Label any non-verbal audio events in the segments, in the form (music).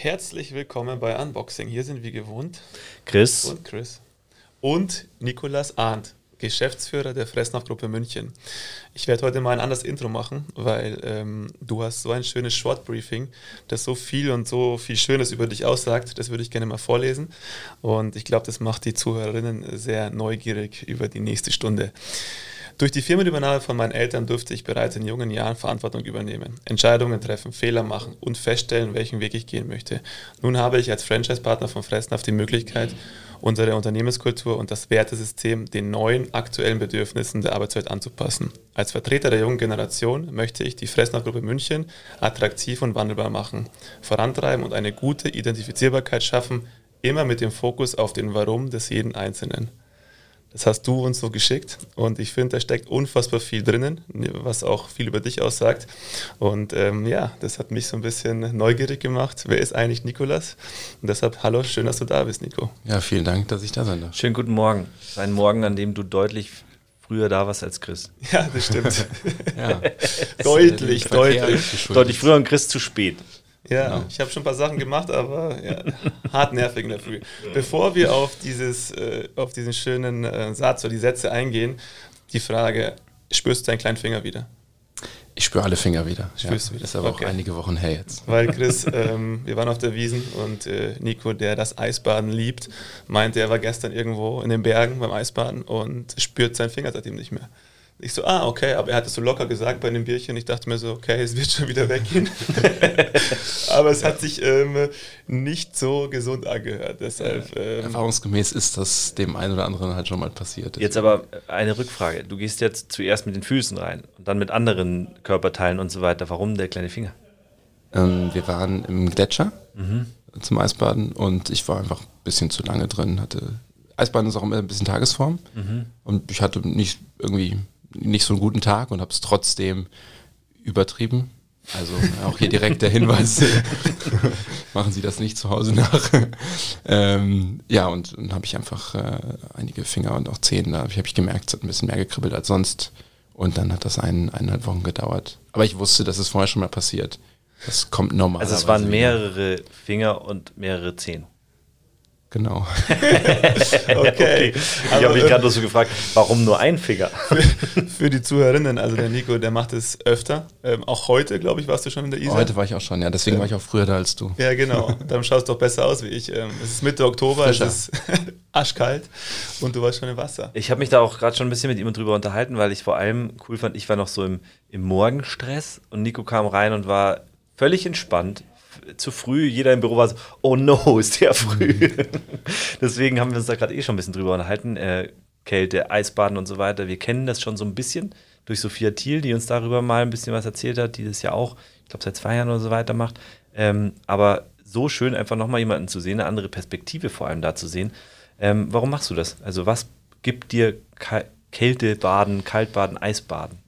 Herzlich willkommen bei Unboxing. Hier sind wie gewohnt Chris und Chris und Nikolas Arndt, Geschäftsführer der Fressnapf-Gruppe München. Ich werde heute mal ein anderes Intro machen, weil ähm, du hast so ein schönes Short-Briefing, das so viel und so viel Schönes über dich aussagt. Das würde ich gerne mal vorlesen. Und ich glaube, das macht die Zuhörerinnen sehr neugierig über die nächste Stunde. Durch die Firmenübernahme von meinen Eltern durfte ich bereits in jungen Jahren Verantwortung übernehmen, Entscheidungen treffen, Fehler machen und feststellen, welchen Weg ich gehen möchte. Nun habe ich als Franchise-Partner von Fressnapf die Möglichkeit, unsere Unternehmenskultur und das Wertesystem den neuen aktuellen Bedürfnissen der Arbeitswelt anzupassen. Als Vertreter der jungen Generation möchte ich die Fressnapf-Gruppe München attraktiv und wandelbar machen, vorantreiben und eine gute Identifizierbarkeit schaffen, immer mit dem Fokus auf den Warum des jeden Einzelnen. Das hast du uns so geschickt und ich finde, da steckt unfassbar viel drinnen, was auch viel über dich aussagt. Und ähm, ja, das hat mich so ein bisschen neugierig gemacht. Wer ist eigentlich Nikolas? Und deshalb, hallo, schön, dass du da bist, Nico. Ja, vielen Dank, dass ich da sein darf. Schönen guten Morgen. Ein Morgen, an dem du deutlich früher da warst als Chris. (laughs) Ja, das stimmt. (laughs) ja. deutlich, deutlich. Deutlich früher und Chris zu spät. Ja, genau. ich habe schon ein paar Sachen gemacht, aber ja, (laughs) hart nervig in der Früh. Bevor wir auf, dieses, äh, auf diesen schönen äh, Satz oder die Sätze eingehen, die Frage, spürst du deinen kleinen Finger wieder? Ich spüre alle Finger wieder. Spürst ja. du wieder? Das ist aber okay. auch einige Wochen her jetzt. Weil Chris, (laughs) ähm, wir waren auf der Wiesen und äh, Nico, der das Eisbaden liebt, meinte, er war gestern irgendwo in den Bergen beim Eisbaden und spürt seinen Finger seitdem nicht mehr. Ich so, ah, okay, aber er hat es so locker gesagt bei dem Bierchen. Ich dachte mir so, okay, es wird schon wieder weggehen. (laughs) aber es hat sich ähm, nicht so gesund angehört. Deshalb, ähm, Erfahrungsgemäß ist das dem einen oder anderen halt schon mal passiert. Jetzt aber eine Rückfrage. Du gehst jetzt zuerst mit den Füßen rein und dann mit anderen Körperteilen und so weiter. Warum der kleine Finger? Ähm, wir waren im Gletscher mhm. zum Eisbaden und ich war einfach ein bisschen zu lange drin. Hatte Eisbaden ist auch immer ein bisschen Tagesform mhm. und ich hatte nicht irgendwie nicht so einen guten Tag und habe es trotzdem übertrieben. Also auch hier direkt der Hinweis, (laughs) machen Sie das nicht zu Hause nach. (laughs) ähm, ja, und dann habe ich einfach äh, einige Finger und auch Zehen, da habe ich gemerkt, es hat ein bisschen mehr gekribbelt als sonst. Und dann hat das ein, eineinhalb Wochen gedauert. Aber ich wusste, dass es vorher schon mal passiert. Das kommt normal. Also es waren mehrere Finger und mehrere Zehen. Genau. (laughs) okay. okay. Ich habe mich gerade so gefragt, warum nur ein Finger? (laughs) für, für, die Zuhörerinnen, also der Nico, der macht es öfter. Ähm, auch heute, glaube ich, warst du schon in der Isar. Heute war ich auch schon, ja. Deswegen ähm, war ich auch früher da als du. Ja, genau. (laughs) Dann schaust du doch besser aus wie ich. Ähm, es ist Mitte Oktober, Frischer. es ist aschkalt und du warst schon im Wasser. Ich habe mich da auch gerade schon ein bisschen mit ihm drüber unterhalten, weil ich vor allem cool fand, ich war noch so im, im Morgenstress und Nico kam rein und war völlig entspannt, zu früh. Jeder im Büro war so, oh no, (laughs) ist der früh. Mhm. (laughs) Deswegen haben wir uns da gerade eh schon ein bisschen drüber unterhalten. Äh, Kälte, Eisbaden und so weiter. Wir kennen das schon so ein bisschen durch Sophia Thiel, die uns darüber mal ein bisschen was erzählt hat, die das ja auch, ich glaube, seit zwei Jahren oder so weiter macht. Ähm, aber so schön, einfach nochmal jemanden zu sehen, eine andere Perspektive vor allem da zu sehen. Ähm, warum machst du das? Also, was gibt dir Kältebaden, Kaltbaden, Eisbaden?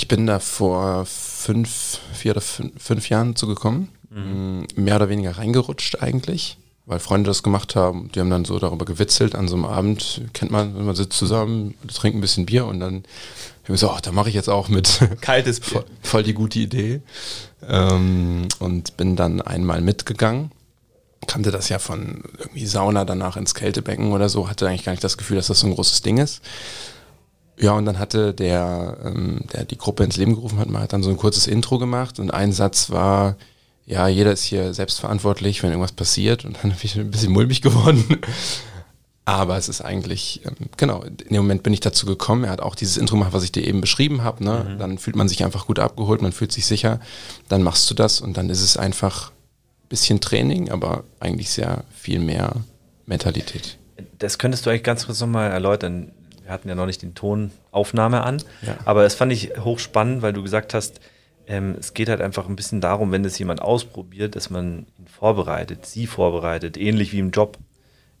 Ich bin da vor fünf, vier oder fünf, fünf Jahren zugekommen. Mhm. Mehr oder weniger reingerutscht eigentlich, weil Freunde das gemacht haben. Die haben dann so darüber gewitzelt an so einem Abend. Kennt man, man sitzt zusammen, trinkt ein bisschen Bier und dann habe ich so, ach, da mache ich jetzt auch mit. (laughs) Kaltes Bier. voll, voll die gute Idee. Ähm, und bin dann einmal mitgegangen kannte das ja von irgendwie Sauna danach ins Kältebecken oder so, hatte eigentlich gar nicht das Gefühl, dass das so ein großes Ding ist. Ja, und dann hatte der, ähm, der die Gruppe ins Leben gerufen hat, mal hat dann so ein kurzes Intro gemacht und ein Satz war, ja, jeder ist hier selbstverantwortlich, wenn irgendwas passiert und dann (laughs) bin ich ein bisschen mulmig geworden. Aber es ist eigentlich, ähm, genau, in dem Moment bin ich dazu gekommen. Er hat auch dieses Intro gemacht, was ich dir eben beschrieben habe. Ne? Mhm. Dann fühlt man sich einfach gut abgeholt, man fühlt sich sicher. Dann machst du das und dann ist es einfach ein bisschen Training, aber eigentlich sehr viel mehr Mentalität. Das könntest du eigentlich ganz kurz nochmal erläutern wir hatten ja noch nicht den Tonaufnahme an, ja. aber das fand ich hochspannend, weil du gesagt hast, ähm, es geht halt einfach ein bisschen darum, wenn das jemand ausprobiert, dass man ihn vorbereitet, sie vorbereitet, ähnlich wie im Job.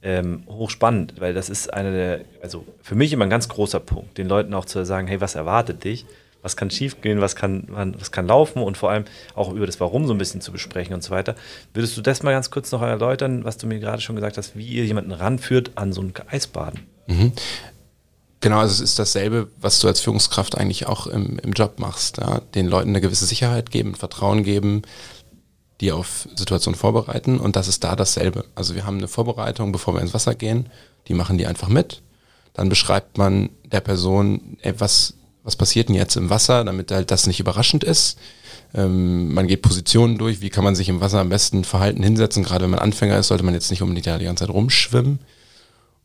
Ähm, hochspannend, weil das ist einer der, also für mich immer ein ganz großer Punkt, den Leuten auch zu sagen, hey, was erwartet dich? Was kann schiefgehen, was kann, was kann laufen und vor allem auch über das Warum so ein bisschen zu besprechen und so weiter. Würdest du das mal ganz kurz noch erläutern, was du mir gerade schon gesagt hast, wie ihr jemanden ranführt an so ein Eisbaden? Mhm. Genau, also es ist dasselbe, was du als Führungskraft eigentlich auch im, im Job machst. Ja? Den Leuten eine gewisse Sicherheit geben, Vertrauen geben, die auf Situationen vorbereiten und das ist da dasselbe. Also wir haben eine Vorbereitung, bevor wir ins Wasser gehen, die machen die einfach mit. Dann beschreibt man der Person, ey, was, was passiert denn jetzt im Wasser, damit halt das nicht überraschend ist. Ähm, man geht Positionen durch, wie kann man sich im Wasser am besten verhalten, hinsetzen. Gerade wenn man Anfänger ist, sollte man jetzt nicht unbedingt die ganze Zeit rumschwimmen.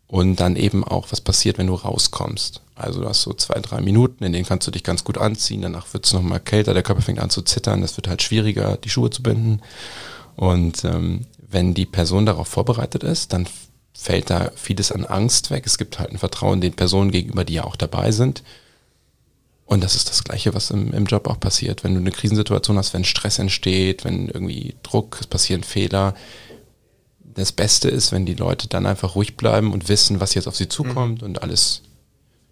Und dann eben auch, was passiert, wenn du rauskommst. Also du hast so zwei, drei Minuten, in denen kannst du dich ganz gut anziehen, danach wird es nochmal kälter, der Körper fängt an zu zittern, es wird halt schwieriger, die Schuhe zu binden. Und ähm, wenn die Person darauf vorbereitet ist, dann fällt da vieles an Angst weg. Es gibt halt ein Vertrauen den Personen gegenüber, die ja auch dabei sind. Und das ist das Gleiche, was im, im Job auch passiert. Wenn du eine Krisensituation hast, wenn Stress entsteht, wenn irgendwie Druck, es passieren Fehler, das Beste ist, wenn die Leute dann einfach ruhig bleiben und wissen, was jetzt auf sie zukommt mhm. und alles,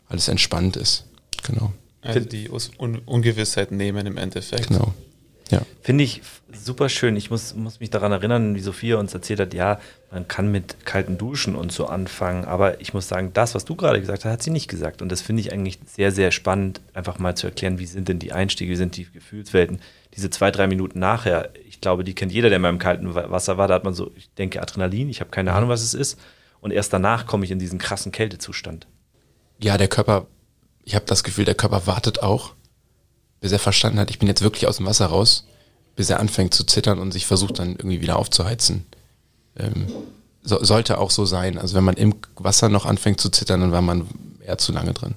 alles entspannt ist. Genau. Also die Un Ungewissheit nehmen im Endeffekt. Genau. Ja. Finde ich super schön. Ich muss, muss mich daran erinnern, wie Sophia uns erzählt hat, ja, man kann mit kalten Duschen und so anfangen. Aber ich muss sagen, das, was du gerade gesagt hast, hat sie nicht gesagt. Und das finde ich eigentlich sehr, sehr spannend, einfach mal zu erklären, wie sind denn die Einstiege, wie sind die Gefühlswelten. Diese zwei, drei Minuten nachher, ich glaube, die kennt jeder, der mal im kalten Wasser war. Da hat man so, ich denke, Adrenalin, ich habe keine. Ahnung, was es ist. Und erst danach komme ich in diesen krassen Kältezustand. Ja, der Körper, ich habe das Gefühl, der Körper wartet auch, bis er verstanden hat, ich bin jetzt wirklich aus dem Wasser raus, bis er anfängt zu zittern und sich versucht dann irgendwie wieder aufzuheizen. Ähm, so, sollte auch so sein. Also wenn man im Wasser noch anfängt zu zittern, dann war man eher zu lange drin.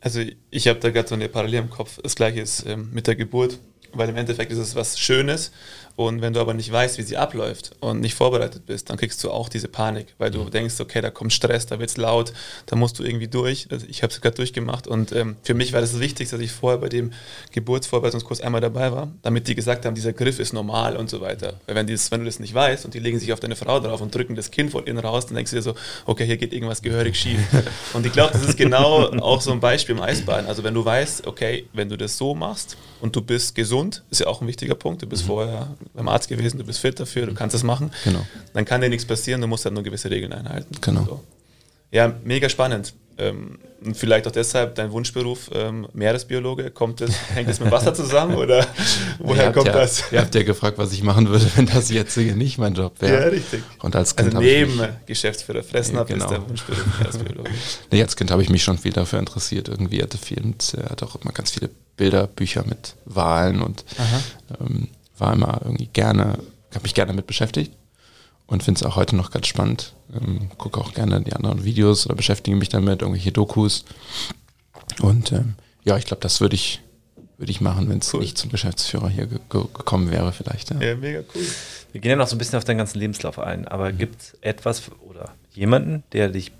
Also ich habe da gerade so eine Parallele im Kopf. Das gleiche ist ähm, mit der Geburt, weil im Endeffekt ist es was Schönes und wenn du aber nicht weißt, wie sie abläuft und nicht vorbereitet bist, dann kriegst du auch diese Panik, weil du mhm. denkst, okay, da kommt Stress, da wird es laut, da musst du irgendwie durch. Also ich habe es gerade durchgemacht und ähm, für mich war das, das Wichtigste, dass ich vorher bei dem Geburtsvorbereitungskurs einmal dabei war, damit die gesagt haben, dieser Griff ist normal und so weiter. Weil wenn, dieses, wenn du das nicht weißt und die legen sich auf deine Frau drauf und drücken das Kind von innen raus, dann denkst du dir so, okay, hier geht irgendwas gehörig schief. (laughs) und ich glaube, das ist genau auch so ein Beispiel im Eisbahn. Also wenn du weißt, okay, wenn du das so machst und du bist gesund, ist ja auch ein wichtiger Punkt, du bist mhm. vorher beim Arzt gewesen, du bist fit dafür, du kannst das machen. Genau. Dann kann dir nichts passieren, du musst halt nur gewisse Regeln einhalten. Genau. So. Ja, mega spannend. Ähm, vielleicht auch deshalb dein Wunschberuf ähm, Meeresbiologe. Kommt das, hängt das mit Wasser zusammen oder (laughs) woher kommt ja, das? Ihr habt ja gefragt, was ich machen würde, wenn das jetzt nicht mein Job wäre. Ja, richtig. Und als Kind also neben mich, Geschäftsführer Fressen ja, genau. ist der Wunschberuf Meeresbiologe. (laughs) nee, als Kind habe ich mich schon viel dafür interessiert. Irgendwie hatte viel und äh, hatte auch immer ganz viele Bilderbücher mit Wahlen und ähm, war immer irgendwie gerne, habe mich gerne damit beschäftigt und finde es auch heute noch ganz spannend. Ähm, gucke auch gerne die anderen Videos oder beschäftige mich damit, irgendwelche Dokus. Und ähm, ja, ich glaube, das würde ich, würde ich machen, wenn es cool. nicht zum Geschäftsführer hier ge gekommen wäre, vielleicht. Ja. ja. mega cool. Wir gehen ja noch so ein bisschen auf deinen ganzen Lebenslauf ein, aber mhm. gibt es etwas oder jemanden, der dich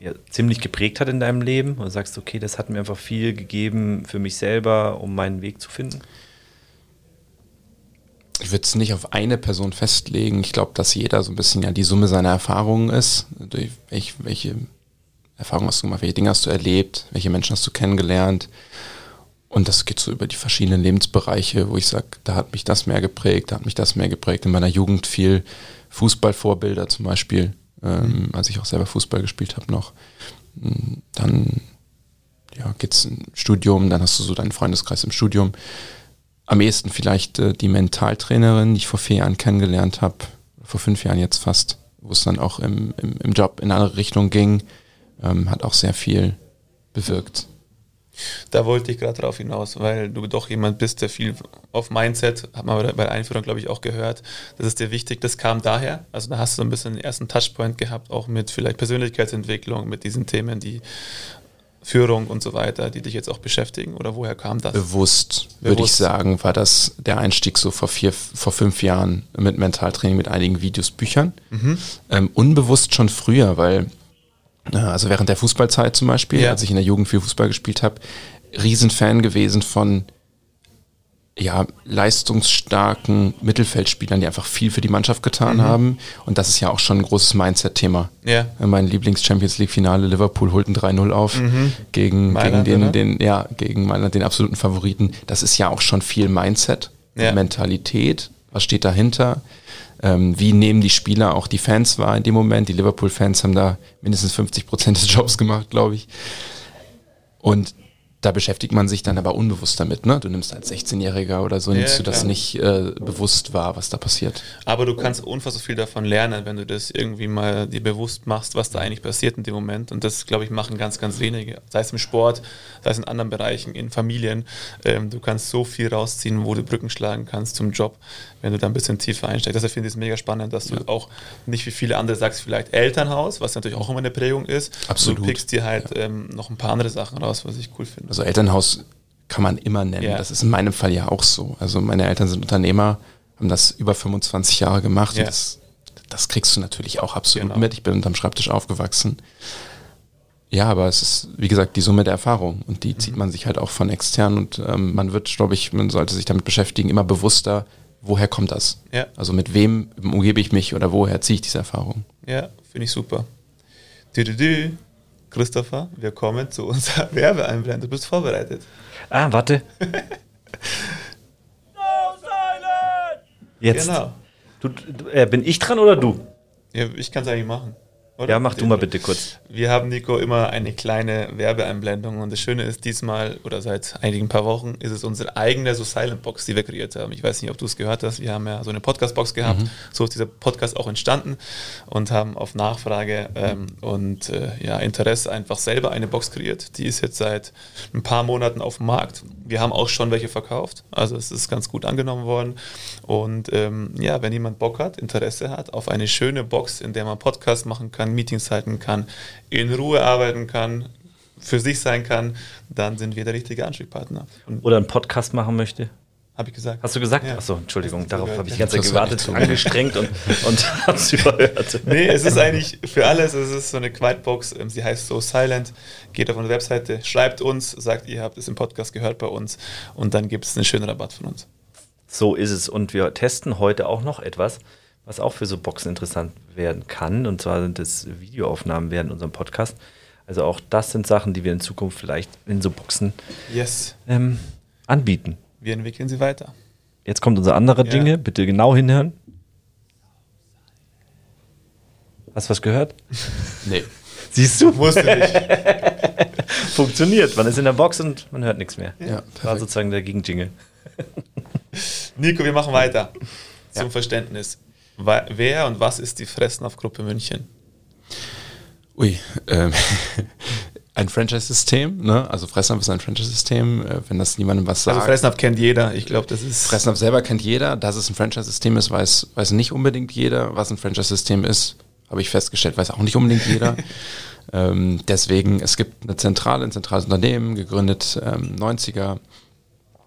ja, ziemlich geprägt hat in deinem Leben und sagst, okay, das hat mir einfach viel gegeben für mich selber, um meinen Weg zu finden? Ich würde es nicht auf eine Person festlegen. Ich glaube, dass jeder so ein bisschen ja die Summe seiner Erfahrungen ist. Durch welche, welche Erfahrungen hast du gemacht, welche Dinge hast du erlebt, welche Menschen hast du kennengelernt. Und das geht so über die verschiedenen Lebensbereiche, wo ich sage, da hat mich das mehr geprägt, da hat mich das mehr geprägt. In meiner Jugend viel Fußballvorbilder zum Beispiel, ähm, mhm. als ich auch selber Fußball gespielt habe noch. Dann ja, geht es ein Studium, dann hast du so deinen Freundeskreis im Studium am ehesten vielleicht äh, die Mentaltrainerin, die ich vor vier Jahren kennengelernt habe, vor fünf Jahren jetzt fast, wo es dann auch im, im, im Job in eine andere Richtung ging, ähm, hat auch sehr viel bewirkt. Da wollte ich gerade drauf hinaus, weil du doch jemand bist, der viel auf Mindset, hat man bei der Einführung, glaube ich, auch gehört. Das ist dir wichtig. Das kam daher. Also da hast du ein bisschen den ersten Touchpoint gehabt, auch mit vielleicht Persönlichkeitsentwicklung, mit diesen Themen, die Führung und so weiter, die dich jetzt auch beschäftigen? Oder woher kam das? Bewusst, Bewusst. würde ich sagen, war das der Einstieg so vor vier, vor fünf Jahren mit Mentaltraining, mit einigen Videos, Büchern. Mhm. Ähm, unbewusst schon früher, weil, also während der Fußballzeit zum Beispiel, ja. als ich in der Jugend viel Fußball gespielt habe, Riesenfan gewesen von ja, leistungsstarken Mittelfeldspielern, die einfach viel für die Mannschaft getan mhm. haben. Und das ist ja auch schon ein großes Mindset-Thema. Ja. Mein Lieblings-Champions League-Finale, Liverpool holt ein 3-0 auf mhm. gegen, Mailand, gegen den, den, ja, gegen Mailand, den absoluten Favoriten. Das ist ja auch schon viel Mindset, ja. Mentalität. Was steht dahinter? Ähm, wie nehmen die Spieler auch die Fans wahr in dem Moment? Die Liverpool-Fans haben da mindestens 50 Prozent des Jobs gemacht, glaube ich. Und da beschäftigt man sich dann aber unbewusst damit. Ne? Du nimmst als 16-Jähriger oder so, nimmst Ja, du das nicht äh, bewusst wahr, was da passiert. Aber du kannst unfassbar viel davon lernen, wenn du das irgendwie mal dir bewusst machst, was da eigentlich passiert in dem Moment. Und das, glaube ich, machen ganz, ganz wenige. Sei es im Sport, sei es in anderen Bereichen, in Familien. Ähm, du kannst so viel rausziehen, wo du Brücken schlagen kannst zum Job, wenn du da ein bisschen tiefer einsteigst. Deshalb finde ich es mega spannend, dass du auch nicht wie viele andere sagst, vielleicht Elternhaus, was natürlich auch immer eine Prägung ist. Absolut. Du pickst dir halt ähm, noch ein paar andere Sachen raus, was ich cool finde. Also Elternhaus kann man immer nennen. Ja. Das ist in meinem Fall ja auch so. Also meine Eltern sind Unternehmer, haben das über 25 Jahre gemacht. Ja. Und das, das kriegst du natürlich auch absolut Genau. mit. Ich bin unterm Schreibtisch aufgewachsen. Ja, aber es ist, wie gesagt, die Summe der Erfahrung und die zieht man sich halt auch von extern und ähm, man wird, glaube ich, man sollte sich damit beschäftigen, immer bewusster, woher kommt das? Ja. Also mit wem umgebe ich mich oder woher ziehe ich diese Erfahrung? Ja, finde ich super. Dü -dü -dü. Christopher, wir kommen zu unserer (laughs) Werbeeinblendung. Du bist vorbereitet. Ah, warte. (laughs) Jetzt. Genau. Du, du, äh, bin ich dran oder du? Ja, ich kann es eigentlich machen. Oder? Ja, mach du mal bitte kurz. Wir haben, Nico, immer eine kleine Werbeeinblendung und das Schöne ist, diesmal oder seit einigen paar Wochen ist es unsere eigene so Silent Box, die wir kreiert haben. Ich weiß nicht, ob du es gehört hast. Wir haben ja so eine Podcast-Box gehabt. So ist dieser Podcast auch entstanden und haben auf Nachfrage ähm, und äh, ja, Interesse einfach selber eine Box kreiert. Die ist jetzt seit ein paar Monaten auf dem Markt. Wir haben auch schon welche verkauft. Also es ist ganz gut angenommen worden. Und ähm, ja, wenn jemand Bock hat, Interesse hat auf eine schöne Box, in der man Podcast machen kann, Meetings halten kann, in Ruhe arbeiten kann, für sich sein kann, dann sind wir der richtige Ansprechpartner. Und Oder einen Podcast machen möchte? habe ich gesagt. Hast du gesagt? Ja. Achso, Entschuldigung, darauf habe ich die ganze Zeit gewartet, angestrengt und, und (laughs) habe es überhört. Nee, es ist eigentlich für alles, es ist so eine Quietbox, ähm, sie heißt so Silent, geht auf unsere Webseite, schreibt uns, sagt, ihr habt es im Podcast gehört bei uns und dann gibt es einen schönen Rabatt von uns. So ist es. Und wir testen heute auch noch etwas, was auch für so Boxen interessant werden kann. Und zwar sind es Videoaufnahmen während unserem Podcast. Also auch das sind Sachen, die wir in Zukunft vielleicht in so Boxen Yes, ähm, anbieten. wir entwickeln sie weiter. Jetzt kommt unser anderer Ja. Jingle. Bitte genau hinhören. Hast du was gehört? (laughs) Nee. Siehst du? Musste nicht. (laughs) Funktioniert. Man ist in der Box und man hört nichts mehr. Ja, War perfekt. sozusagen der Gegenjingle. (laughs) Nico, wir machen weiter. Zum Verständnis. Wer und was ist die Fressnapf-Gruppe München? Ui, ähm, (laughs) ein Franchise-System, ne? Also Fressnapf ist ein Franchise-System, äh, wenn das niemandem was sagt. Also Fressnapf kennt jeder. Ich glaube, das ist. Fressnapf selber kennt jeder, dass es ein Franchise-System ist, weiß, weiß nicht unbedingt jeder. Was ein Franchise-System ist, habe ich festgestellt, weiß auch nicht unbedingt jeder. (laughs) ähm, deswegen, es gibt eine Zentrale, ein zentrales Unternehmen, gegründet ähm, 90er.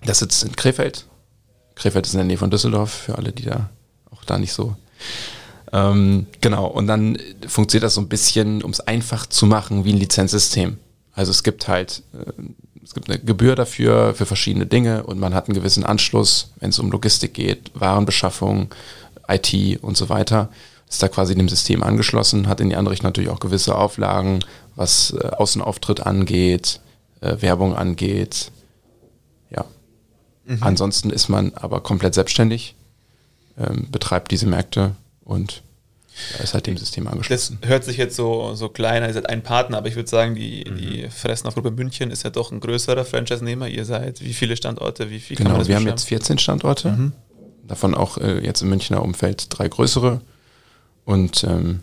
Das sitzt in Krefeld. Krefeld ist in der Nähe von Düsseldorf, für alle, die da auch da nicht so. Ähm, genau, und dann funktioniert das so ein bisschen, um es einfach zu machen, wie ein Lizenzsystem. Also es gibt halt, äh, es gibt eine Gebühr dafür, für verschiedene Dinge und man hat einen gewissen Anschluss, wenn es um Logistik geht, Warenbeschaffung, IT und so weiter. Ist da quasi dem System angeschlossen, hat in die andere Richtung natürlich auch gewisse Auflagen, was äh, Außenauftritt angeht, äh, Werbung angeht. Ja. Ansonsten ist man aber komplett selbstständig, ähm, betreibt diese Märkte und ja, ist halt dem System Das angeschlossen. hört sich jetzt so, so klein, ihr seid ein Partner, aber ich würde sagen, die, Mhm. die Fressnapf-Gruppe München ist ja doch ein größerer Franchise-Nehmer. Ihr seid wie viele Standorte, wie viel kann man Genau, das wir haben jetzt 14 Standorte, davon auch äh, jetzt im Münchner Umfeld drei größere. Und ähm,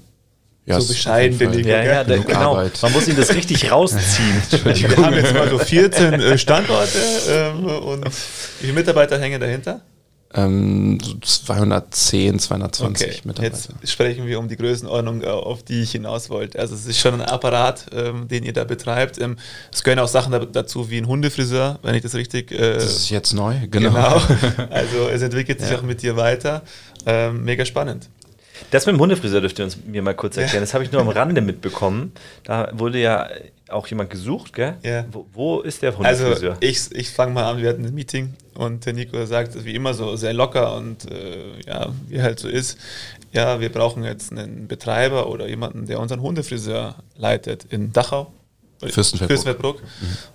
ja, So bescheiden Fall- ich. Ja, ja, der, Genug genau. Arbeit. Man muss ihn das richtig (laughs) rausziehen. Wir haben jetzt mal so 14 äh, (laughs) Standorte ähm, und wie viele Mitarbeiter hängen dahinter? Ähm, so 210, 220 Okay, Mitarbeiter. jetzt sprechen wir um die Größenordnung, äh, auf die ich hinaus wollte. Also es ist schon ein Apparat, ähm, den ihr da betreibt. Ähm, es gehören auch Sachen da, dazu wie ein Hundefriseur, wenn ich das richtig... Äh, das ist jetzt neu, genau. genau. (laughs) Also es entwickelt sich auch mit dir weiter. Ähm, mega spannend. Das mit dem Hundefriseur dürft ihr uns mir mal kurz erklären. Das habe ich nur am Rande mitbekommen. Da wurde ja auch jemand gesucht, gell? Ja. Wo, wo ist der Also Hundefriseur? ich, ich fange mal an, wir hatten ein Meeting und der Nico sagt, wie immer so sehr locker und äh, ja, wie halt so ist, ja, wir brauchen jetzt einen Betreiber oder jemanden, der unseren Hundefriseur leitet in Dachau. Fürstenfeldbruck. Fürstenfeldbruck.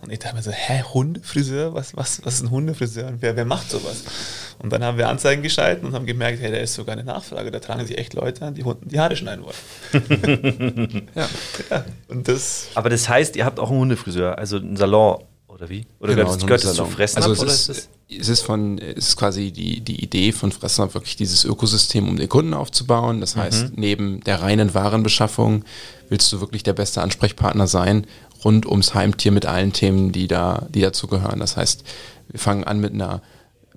Und ich dachte mir so, hä, Hundefriseur? Was, was, was ist ein Hundefriseur? Und wer, wer macht sowas? Und dann haben wir Anzeigen geschalten und haben gemerkt, hey, da ist sogar eine Nachfrage. Da tragen sich echt Leute an, die Hunden die Haare schneiden wollen. (laughs) Ja. ja, und das Aber das heißt, ihr habt auch einen Hundefriseur, also einen Salon Oder wie? Oder Genau, gehört, gehört das zu. Fressen Also es oder ist, ist das? es ist von, es ist quasi die, die Idee von Fressnapf wirklich dieses Ökosystem um den Kunden aufzubauen. Das heißt, neben der reinen Warenbeschaffung willst du wirklich der beste Ansprechpartner sein rund ums Heimtier mit allen Themen, die da, die dazu gehören. Das heißt, wir fangen an mit einer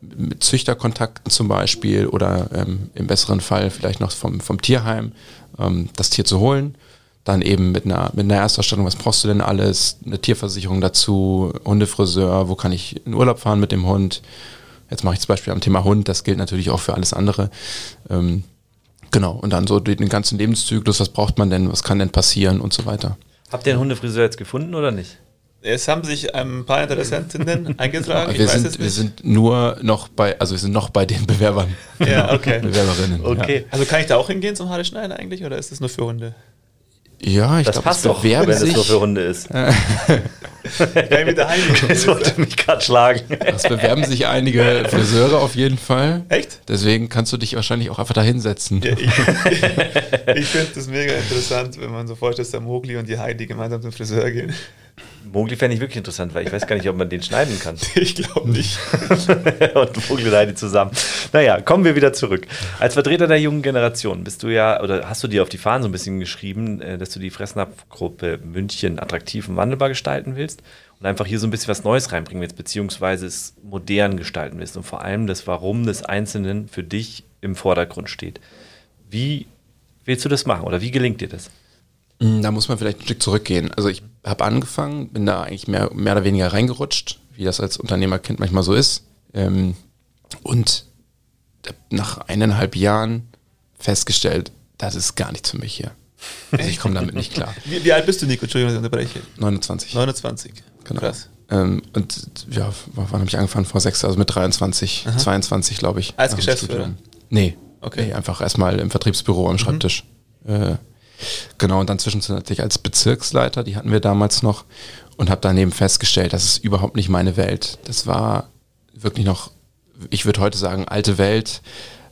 mit Züchterkontakten zum Beispiel oder ähm, im besseren Fall vielleicht noch vom, vom Tierheim ähm, das Tier zu holen. Dann eben mit einer, mit einer Erstausstattung, was brauchst du denn alles? Eine Tierversicherung dazu, Hundefriseur, wo kann ich in Urlaub fahren mit dem Hund? Jetzt mache ich zum Beispiel am Thema Hund, das gilt natürlich auch für alles andere. Ähm, genau, und dann so den ganzen Lebenszyklus, was braucht man denn, was kann denn passieren und so weiter. Habt ihr einen Hundefriseur jetzt gefunden oder nicht? Es haben sich ein paar Interessentinnen (laughs) eingetragen. Ich wir, weiß sind, wir sind nur noch bei, also wir sind noch bei den Bewerbern, Ja, okay. (laughs) Bewerberinnen. Okay. Also kann ich da auch hingehen zum Haare schneiden eigentlich oder ist das nur für Hunde? Ja, ich Das glaube, passt es doch, wenn bewerben es sich, nur für Hunde ist. (laughs) Kann ich mit daheim (laughs) Das wollte mich gerade schlagen. es bewerben sich einige Friseure auf jeden Fall. Echt? Deswegen kannst du dich wahrscheinlich auch einfach da hinsetzen. Ja, ich (laughs) ich finde das mega interessant, wenn man so vorstellt, dass der Mogli und die Heidi gemeinsam zum Friseur gehen. Mogli fände ich wirklich interessant, weil ich weiß gar nicht, ob man den schneiden kann. (laughs) Ich glaube nicht. (laughs) und Mogli und Heidi zusammen. Naja, kommen wir wieder zurück. Als Vertreter der jungen Generation bist du ja, oder hast du dir auf die Fahnen so ein bisschen geschrieben, äh, dass du die Fressnapf-Gruppe München attraktiv und wandelbar gestalten willst und einfach hier so ein bisschen was Neues reinbringen willst, beziehungsweise es modern gestalten willst und vor allem das Warum des Einzelnen für dich im Vordergrund steht. Wie willst du das machen oder wie gelingt dir das? Mm, Da muss man vielleicht ein Stück zurückgehen. Also ich habe angefangen, bin da eigentlich mehr, mehr oder weniger reingerutscht, wie das als Unternehmerkind manchmal so ist. Ähm, und nach eineinhalb Jahren festgestellt, das ist gar nichts für mich hier. Also ich komme damit nicht klar. (laughs) Wie, wie alt bist du, Nico? Entschuldigung, dass ich unterbreche. 29. 29. Genau. Krass. Ähm, und ja, wann habe ich angefangen? Vor sechs, also mit 23, 22, glaube ich. Als Geschäftsführer? Nee. Okay. Nee, einfach erstmal im Vertriebsbüro am Schreibtisch. Äh, genau, und dann zwischenzeitlich als Bezirksleiter, die hatten wir damals noch, und habe daneben festgestellt, das ist überhaupt nicht meine Welt. Das war wirklich noch, ich würde heute sagen, alte Welt,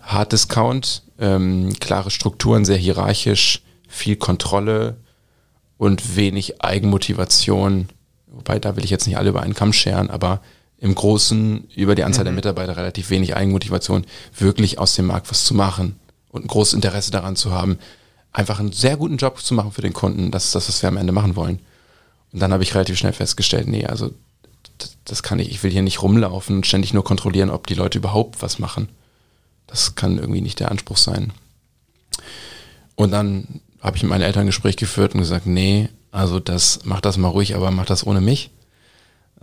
Hard Discount, ähm, klare Strukturen, sehr hierarchisch, viel Kontrolle und wenig Eigenmotivation. Wobei, da will ich jetzt nicht alle über einen Kamm scheren, aber im Großen über die Anzahl der Mitarbeiter relativ wenig Eigenmotivation, wirklich aus dem Markt was zu machen und ein großes Interesse daran zu haben, einfach einen sehr guten Job zu machen für den Kunden. Das ist das, was wir am Ende machen wollen. Und dann habe ich relativ schnell festgestellt, nee, also das, das kann ich, ich will hier nicht rumlaufen und ständig nur kontrollieren, ob die Leute überhaupt was machen. Das kann irgendwie nicht der Anspruch sein. Und dann habe ich mit meinen Eltern ein Gespräch geführt und gesagt, nee, also das mach das mal ruhig, aber mach das ohne mich.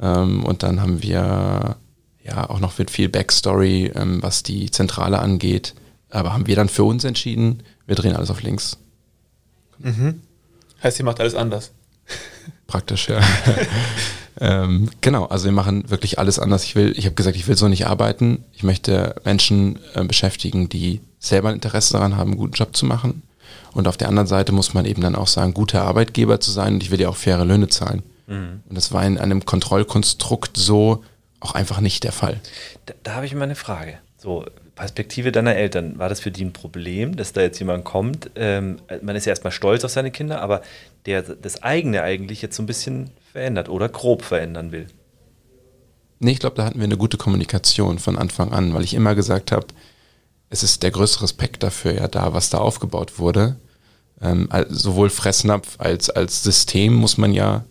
Ähm, und dann haben wir ja auch noch mit viel Backstory, ähm, was die Zentrale angeht, aber haben wir dann für uns entschieden, wir drehen alles auf links. Heißt, ihr macht alles anders. Praktisch, ja. (laughs) ähm, genau, also wir machen wirklich alles anders. Ich will, ich habe gesagt, ich will so nicht arbeiten. Ich möchte Menschen äh, beschäftigen, die selber ein Interesse daran haben, einen guten Job zu machen. Und auf der anderen Seite muss man eben dann auch sagen, guter Arbeitgeber zu sein und ich will ja auch faire Löhne zahlen. Und das war in einem Kontrollkonstrukt so auch einfach nicht der Fall. Da, da habe ich mal eine Frage. So, Perspektive deiner Eltern, war das für die ein Problem, dass da jetzt jemand kommt? Ähm, man ist ja erstmal stolz auf seine Kinder, aber der das eigene eigentlich jetzt so ein bisschen verändert oder grob verändern will. Nee, ich glaube, da hatten wir eine gute Kommunikation von Anfang an, weil ich immer gesagt habe, es ist der größte Respekt dafür ja da, was da aufgebaut wurde. Ähm, sowohl Fressnapf als, als System muss man ja,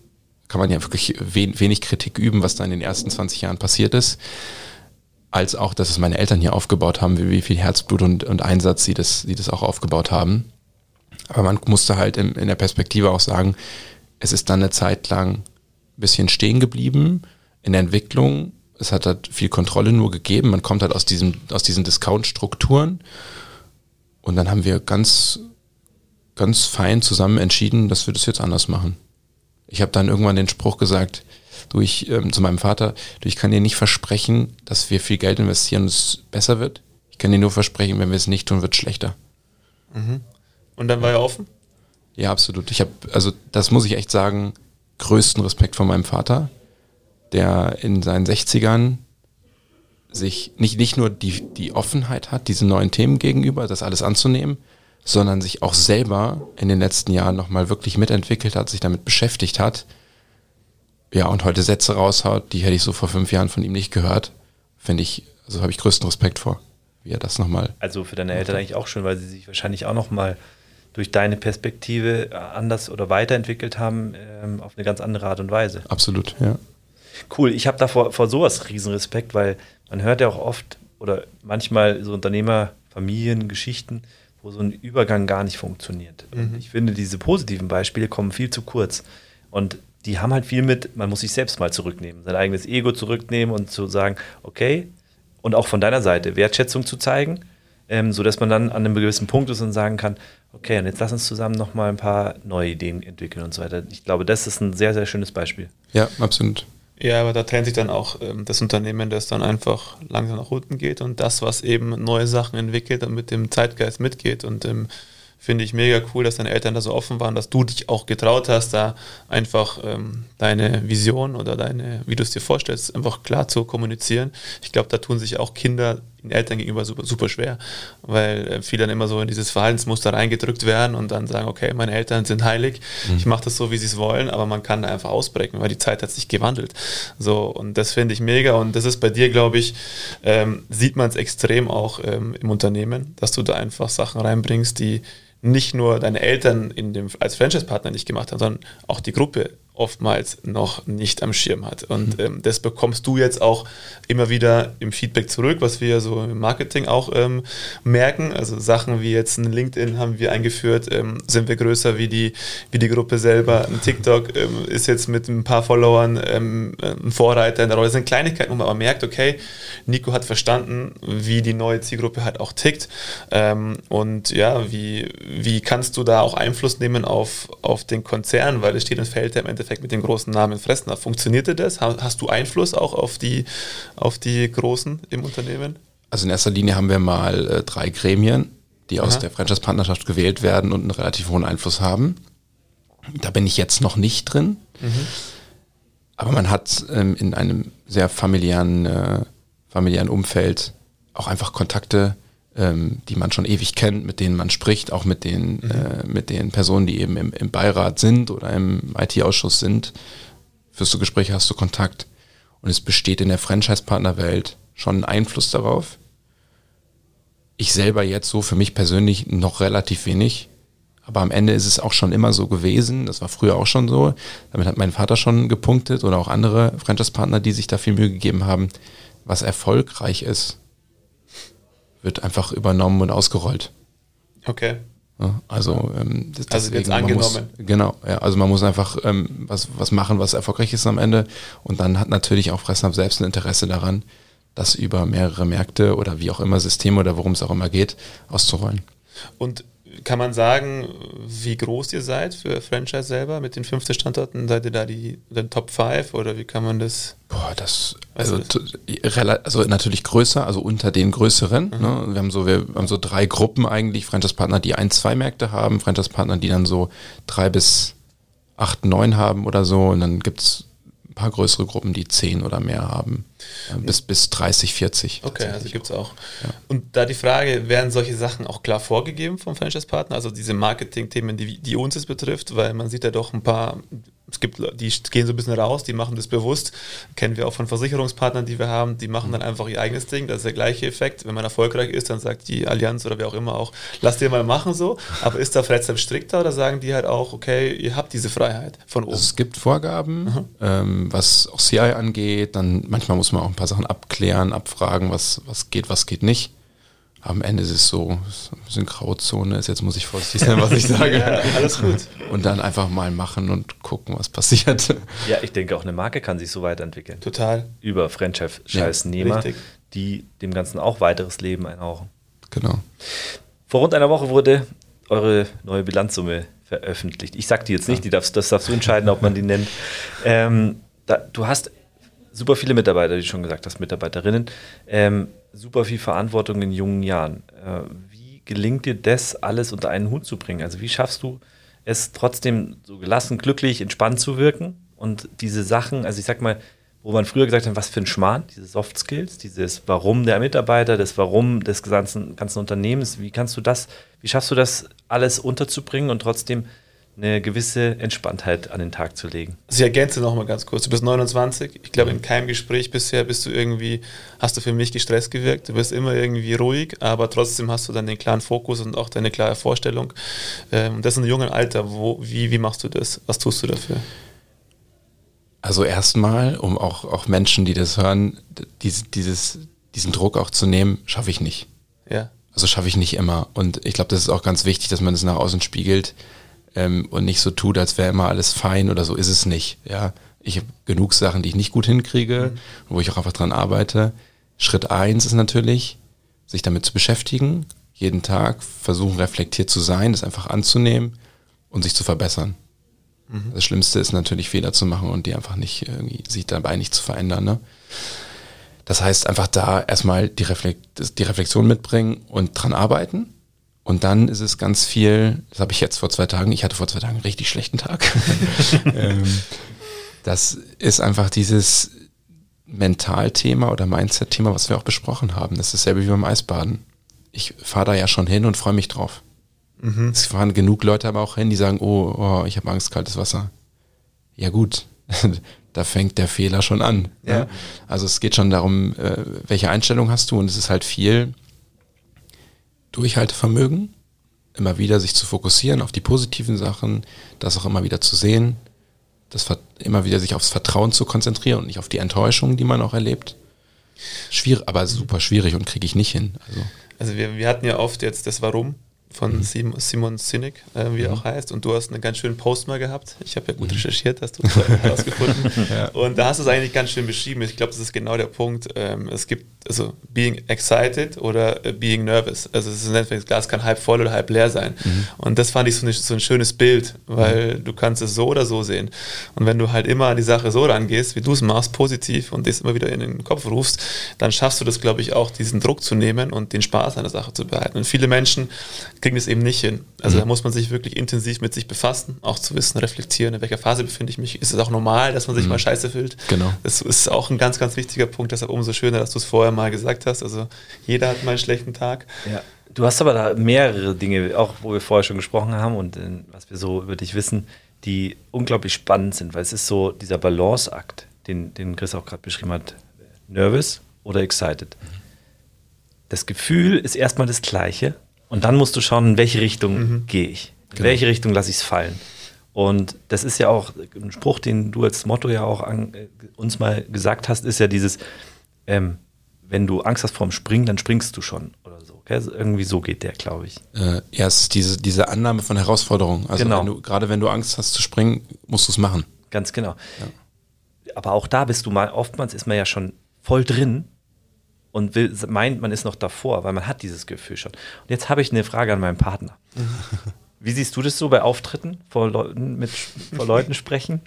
kann man ja wirklich wen, wenig Kritik üben, was da in den ersten 20 Jahren passiert ist. Als auch, dass es meine Eltern hier aufgebaut haben, wie, wie viel Herzblut und, und Einsatz sie das, sie das auch aufgebaut haben. Aber man musste halt in, in der Perspektive auch sagen, es ist dann eine Zeit lang ein bisschen stehen geblieben in der Entwicklung. Es hat halt viel Kontrolle nur gegeben. Man kommt halt aus, diesem, aus diesen Discount-Strukturen. Und dann haben wir ganz, ganz fein zusammen entschieden, dass wir das jetzt anders machen. Ich habe dann irgendwann den Spruch gesagt, du, ich, ähm, zu meinem Vater, du, ich kann dir nicht versprechen, dass wir viel Geld investieren und es besser wird. Ich kann dir nur versprechen, wenn wir es nicht tun, wird es schlechter. Und dann war er offen? Ja, absolut. Ich habe, also das muss ich echt sagen, größten Respekt vor meinem Vater, der in seinen 60ern sich nicht, nicht nur die, die Offenheit hat, diesen neuen Themen gegenüber, das alles anzunehmen, sondern sich auch selber in den letzten Jahren nochmal wirklich mitentwickelt hat, sich damit beschäftigt hat Ja, und heute Sätze raushaut, die hätte ich so vor fünf Jahren von ihm nicht gehört. Finde ich, also habe ich größten Respekt vor, wie er das nochmal. Also für deine Eltern eigentlich auch schön, weil sie sich wahrscheinlich auch nochmal durch deine Perspektive anders oder weiterentwickelt haben ähm, auf eine ganz andere Art und Weise. Absolut, ja. Cool, ich habe da vor, vor sowas riesen Respekt, weil man hört ja auch oft oder manchmal so Unternehmerfamiliengeschichten, wo so ein Übergang gar nicht funktioniert. Und ich finde, diese positiven Beispiele kommen viel zu kurz. Und die haben halt viel mit, man muss sich selbst mal zurücknehmen, sein eigenes Ego zurücknehmen und zu sagen, okay, und auch von deiner Seite Wertschätzung zu zeigen, ähm, sodass man dann an einem gewissen Punkt ist und sagen kann, okay, und jetzt lass uns zusammen nochmal ein paar neue Ideen entwickeln und so weiter. Ich glaube, das ist ein sehr, sehr schönes Beispiel. Ja, absolut. Ja, aber da trennt sich dann auch ähm, das Unternehmen, das dann einfach langsam nach unten geht und das, was eben neue Sachen entwickelt und mit dem Zeitgeist mitgeht. Und ähm, finde ich mega cool, dass deine Eltern da so offen waren, dass du dich auch getraut hast, da einfach ähm, deine Vision oder deine, wie du es dir vorstellst, einfach klar zu kommunizieren. Ich glaube, da tun sich auch Kinder den Eltern gegenüber super, super schwer, weil äh, viele dann immer so in dieses Verhaltensmuster reingedrückt werden und dann sagen, okay, meine Eltern sind heilig, mhm. ich mache das so, wie sie es wollen, aber man kann da einfach ausbrechen, weil die Zeit hat sich gewandelt. So, und das finde ich mega und das ist bei dir, glaube ich, ähm, sieht man es extrem auch ähm, im Unternehmen, dass du da einfach Sachen reinbringst, die nicht nur deine Eltern in dem, als Franchise-Partner nicht gemacht haben, sondern auch die Gruppe oftmals noch nicht am Schirm hat. Und mhm. ähm, das bekommst du jetzt auch immer wieder im Feedback zurück, was wir so im Marketing auch ähm, merken. Also Sachen wie jetzt ein LinkedIn haben wir eingeführt, ähm, sind wir größer wie die, wie die Gruppe selber. Ein TikTok ähm, ist jetzt mit ein paar Followern ähm, ein Vorreiter in der Rolle. Das sind Kleinigkeiten, wo man aber merkt, okay, Nico hat verstanden, wie die neue Zielgruppe halt auch tickt. Ähm, und ja, wie, wie kannst du da auch Einfluss nehmen auf, auf den Konzern, weil es steht und fällt ja im Endeffekt Endeffekt mit den großen Namen Fressner. Funktionierte das? Hast du Einfluss auch auf die, auf die Großen im Unternehmen? Also in erster Linie haben wir mal äh, drei Gremien, die Aha. aus der Franchise-Partnerschaft gewählt werden und einen relativ hohen Einfluss haben. Da bin ich jetzt noch nicht drin. Mhm. Aber man hat ähm, in einem sehr familiären, äh, familiären Umfeld auch einfach Kontakte ähm, die man schon ewig kennt, mit denen man spricht, auch mit den, mhm. äh, mit den Personen, die eben im, im Beirat sind oder im IT-Ausschuss sind. Führst du Gespräche, hast du Kontakt. Und es besteht in der Franchise-Partnerwelt schon ein Einfluss darauf. Ich selber jetzt so für mich persönlich noch relativ wenig. Aber am Ende ist es auch schon immer so gewesen. Das war früher auch schon so. Damit hat mein Vater schon gepunktet oder auch andere Franchise-Partner, die sich da viel Mühe gegeben haben. Was erfolgreich ist, wird einfach übernommen und ausgerollt. Okay. Also ähm, das, also angenommen. Muss, genau, ja, also man muss einfach ähm, was, was machen, was erfolgreich ist am Ende. Und dann hat natürlich auch Fressnapf selbst ein Interesse daran, das über mehrere Märkte oder wie auch immer Systeme oder worum es auch immer geht, auszurollen. Und kann man sagen, wie groß ihr seid für Franchise selber mit den 15 Standorten? Seid ihr da die, den Top 5 oder wie kann man das? Boah, das, also, also natürlich größer, also unter den größeren. Mhm. Ne? Wir, haben so, wir haben so drei Gruppen eigentlich, Franchise-Partner, die ein, zwei Märkte haben, Franchise-Partner, die dann so drei bis acht, neun haben oder so und dann gibt es paar größere Gruppen, die zehn oder mehr haben. Bis, bis 30, 40. Okay, also gibt es auch. Ja. Und da die Frage, werden solche Sachen auch klar vorgegeben vom Franchise-Partner? Also diese Marketing-Themen, die, die uns jetzt betrifft, weil man sieht ja doch ein paar es gibt, die gehen so ein bisschen raus, die machen das bewusst. Kennen wir auch von Versicherungspartnern, die wir haben, die machen dann einfach ihr eigenes Ding. Das ist der gleiche Effekt. Wenn man erfolgreich ist, dann sagt die Allianz oder wer auch immer auch, lass dir mal machen so. Aber ist da vielleicht strikter oder sagen die halt auch, okay, ihr habt diese Freiheit von oben? Also es gibt Vorgaben, mhm. ähm, was auch CI angeht. Dann manchmal muss man auch ein paar Sachen abklären, abfragen, was, was geht, was geht nicht am Ende ist es so, so ein bisschen Grauzone ist, jetzt muss ich vorsichtig sein, was ich (laughs) sage. ja, alles gut. Und dann einfach mal machen und gucken, was passiert. Ja, ich denke auch eine Marke kann sich so weiterentwickeln. Total. Über Franchise-Nehmer, ja, die dem Ganzen auch weiteres Leben einhauchen. Genau. Vor rund einer Woche wurde eure neue Bilanzsumme veröffentlicht. Ich sag die jetzt nicht, ja. die darfst, das darfst du entscheiden, ob man die nennt. (laughs) Ähm, da, du hast super viele Mitarbeiter, wie schon gesagt hast, Mitarbeiterinnen. Ähm, super viel Verantwortung in jungen Jahren. Äh, wie gelingt dir das alles unter einen Hut zu bringen? Also wie schaffst du es trotzdem so gelassen, glücklich, entspannt zu wirken und diese Sachen, also ich sag mal, wo man früher gesagt hat, was für ein Schmarrn, diese Soft Skills, dieses Warum der Mitarbeiter, das Warum des ganzen, ganzen Unternehmens, wie kannst du das, wie schaffst du das alles unterzubringen und trotzdem eine gewisse Entspanntheit an den Tag zu legen. Also ich ergänze nochmal ganz kurz. Du bist 29. Ich glaube, in keinem Gespräch bisher bist du irgendwie, hast du für mich gestresst gewirkt. Du bist immer irgendwie ruhig, aber trotzdem hast du dann den klaren Fokus und auch deine klare Vorstellung. Ähm, und das in einem jungen Alter. Wo, wie, wie machst du das? Was tust du dafür? Also erstmal, um auch, auch Menschen, die das hören, dieses, dieses, diesen Druck auch zu nehmen, schaffe ich nicht. Ja. Also schaffe ich nicht immer. Und ich glaube, das ist auch ganz wichtig, dass man das nach außen spiegelt ähm, und nicht so tut, als wäre immer alles fein oder so ist es nicht. Ja, ich habe genug Sachen, die ich nicht gut hinkriege, mhm. wo ich auch einfach dran arbeite. Schritt eins ist natürlich, sich damit zu beschäftigen, jeden Tag versuchen reflektiert zu sein, das einfach anzunehmen und sich zu verbessern. Mhm. Das Schlimmste ist natürlich Fehler zu machen und die einfach nicht irgendwie sich dabei nicht zu verändern. Ne? Das heißt einfach da erstmal die, Reflekt die Reflexion mitbringen und dran arbeiten und dann ist es ganz viel, das habe ich jetzt vor zwei Tagen, ich hatte vor zwei Tagen einen richtig schlechten Tag. (laughs) ähm, das ist einfach dieses Mentalthema oder Mindset-Thema, was wir auch besprochen haben. Das ist dasselbe wie beim Eisbaden. Ich fahre da ja schon hin und freue mich drauf. Mhm. Es fahren genug Leute aber auch hin, die sagen, oh, oh ich habe Angst, kaltes Wasser. Ja gut, (laughs) da fängt der Fehler schon an. Ja. Ne? Also es geht schon darum, äh, welche Einstellung hast du und es ist halt viel, Durchhaltevermögen, immer wieder sich zu fokussieren auf die positiven Sachen, das auch immer wieder zu sehen, das immer wieder sich aufs Vertrauen zu konzentrieren und nicht auf die Enttäuschung, die man auch erlebt. Schwierig, aber super schwierig und kriege ich nicht hin. Also, also wir, wir hatten ja oft jetzt das Warum von mhm. Simon Sinek, äh, wie er mhm. auch heißt. Und du hast einen ganz schönen Post mal gehabt. Ich habe ja gut mhm. recherchiert, hast du (laughs) herausgefunden. ja. Und da hast du es eigentlich ganz schön beschrieben. Ich glaube, das ist genau der Punkt. Ähm, es gibt also being excited oder äh, being nervous. Also es ist das Glas kann halb voll oder halb leer sein. Mhm. Und das fand ich so, eine, so, ein schönes Bild, weil du kannst es so oder so sehen. Und wenn du halt immer an die Sache so rangehst, wie du es machst, positiv und das immer wieder in den Kopf rufst, dann schaffst du das, glaube ich, auch diesen Druck zu nehmen und den Spaß an der Sache zu behalten. Und viele Menschen kriegen das eben nicht hin. Also mhm. da muss man sich wirklich intensiv mit sich befassen, auch zu wissen, reflektieren, in welcher Phase befinde ich mich. Ist es auch normal, dass man sich mhm. mal scheiße fühlt? Genau. Das ist auch ein ganz, ganz wichtiger Punkt. Deshalb umso schöner, dass du es vorher mal gesagt hast. Also jeder hat mal einen schlechten Tag. Ja. Du hast aber da mehrere Dinge, auch wo wir vorher schon gesprochen haben und äh, was wir so über dich wissen, die unglaublich spannend sind, weil es ist so dieser Balanceakt, den, den Chris auch gerade beschrieben hat. Nervous oder excited. Das Gefühl ist erstmal das gleiche, und dann musst du schauen, in welche Richtung mhm. gehe ich. In genau. welche Richtung lasse ich es fallen. Und das ist ja auch ein Spruch, den du als Motto ja auch an, äh, uns mal gesagt hast, ist ja dieses, ähm, wenn du Angst hast vorm Springen, dann springst du schon oder so. Okay? Also irgendwie so geht der, glaube ich. Äh, ja, es ist diese, diese Annahme von Herausforderungen. Also genau. wenn du, gerade wenn du Angst hast zu springen, musst du es machen. Ganz genau. Ja. Aber auch da bist du mal, oftmals ist man ja schon voll drin und will, meint, man ist noch davor, weil man hat dieses Gefühl schon. Und jetzt habe ich eine Frage an meinen Partner. (laughs) Wie siehst du das so bei Auftritten vor Leuten mit vor Leuten sprechen?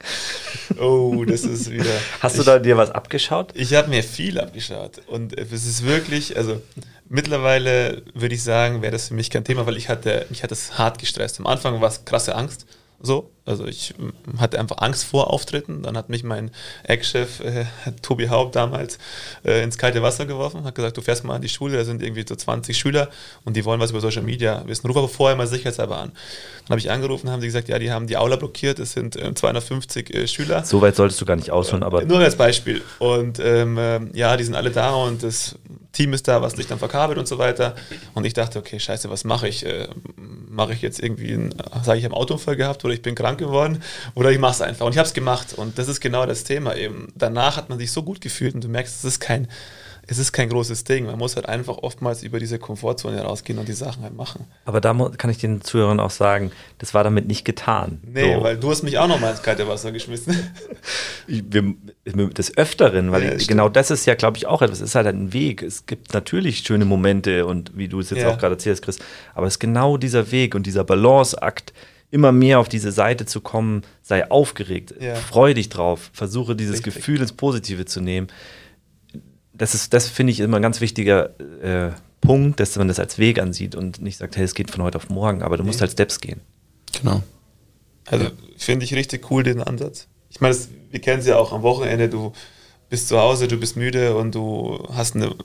Oh, das ist wieder. Hast du da dir was abgeschaut? Ich habe mir viel abgeschaut und es ist wirklich, also mittlerweile würde ich sagen, wäre das für mich kein Thema, weil ich hatte, mich hat das hart gestresst. Am Anfang war es krasse Angst, so. Also ich mm, hatte einfach Angst vor Auftritten. Dann hat mich mein Ex-Chef äh, (laughs) Tobi Haupt damals äh, ins kalte Wasser geworfen, hat gesagt, du fährst mal an die Schule, da sind irgendwie so 20 Schüler und die wollen was über Social Media wissen. Ruf aber vorher mal sicherheitshalber an. Dann habe ich angerufen, haben sie gesagt, ja, die haben die Aula blockiert, es sind äh, 250 äh, Schüler. So weit solltest du gar nicht ausholen, aber... Nur als Beispiel. Und ähm, ähm, ja, die sind alle da und das Team ist da, was dich dann verkabelt und so weiter. Und ich dachte, okay, scheiße, was mache ich? Äh, mache ich jetzt irgendwie, sage ich, einen Autounfall gehabt oder ich bin krank geworden oder ich mache es einfach. Und ich habe es gemacht. Und das ist genau das Thema eben. Danach hat man sich so gut gefühlt und du merkst, es ist kein, es ist kein großes Ding. Man muss halt einfach oftmals über diese Komfortzone rausgehen und die Sachen halt machen. Aber da kann ich den Zuhörern auch sagen, das war damit nicht getan. Nee, so. weil du hast mich auch noch mal ins kalte Wasser geschmissen. (laughs) Wir, des Öfteren, weil ja, genau das ist ja, glaube ich, auch etwas. Es ist halt ein Weg. Es gibt natürlich schöne Momente und wie du es jetzt ja. auch gerade erzählst, Chris, aber es ist genau dieser Weg und dieser Balanceakt, immer mehr auf diese Seite zu kommen, sei aufgeregt, ja. freu dich drauf, versuche dieses Richtig. Gefühl ins Positive zu nehmen das ist, das finde ich immer ein ganz wichtiger äh, Punkt, dass man das als Weg ansieht und nicht sagt, hey, es geht von heute auf morgen, aber du musst halt Steps gehen. Genau. Also finde ich richtig cool den Ansatz. Ich meine, wir kennen es ja auch am Wochenende, du bist zu Hause, du bist müde und du hast eine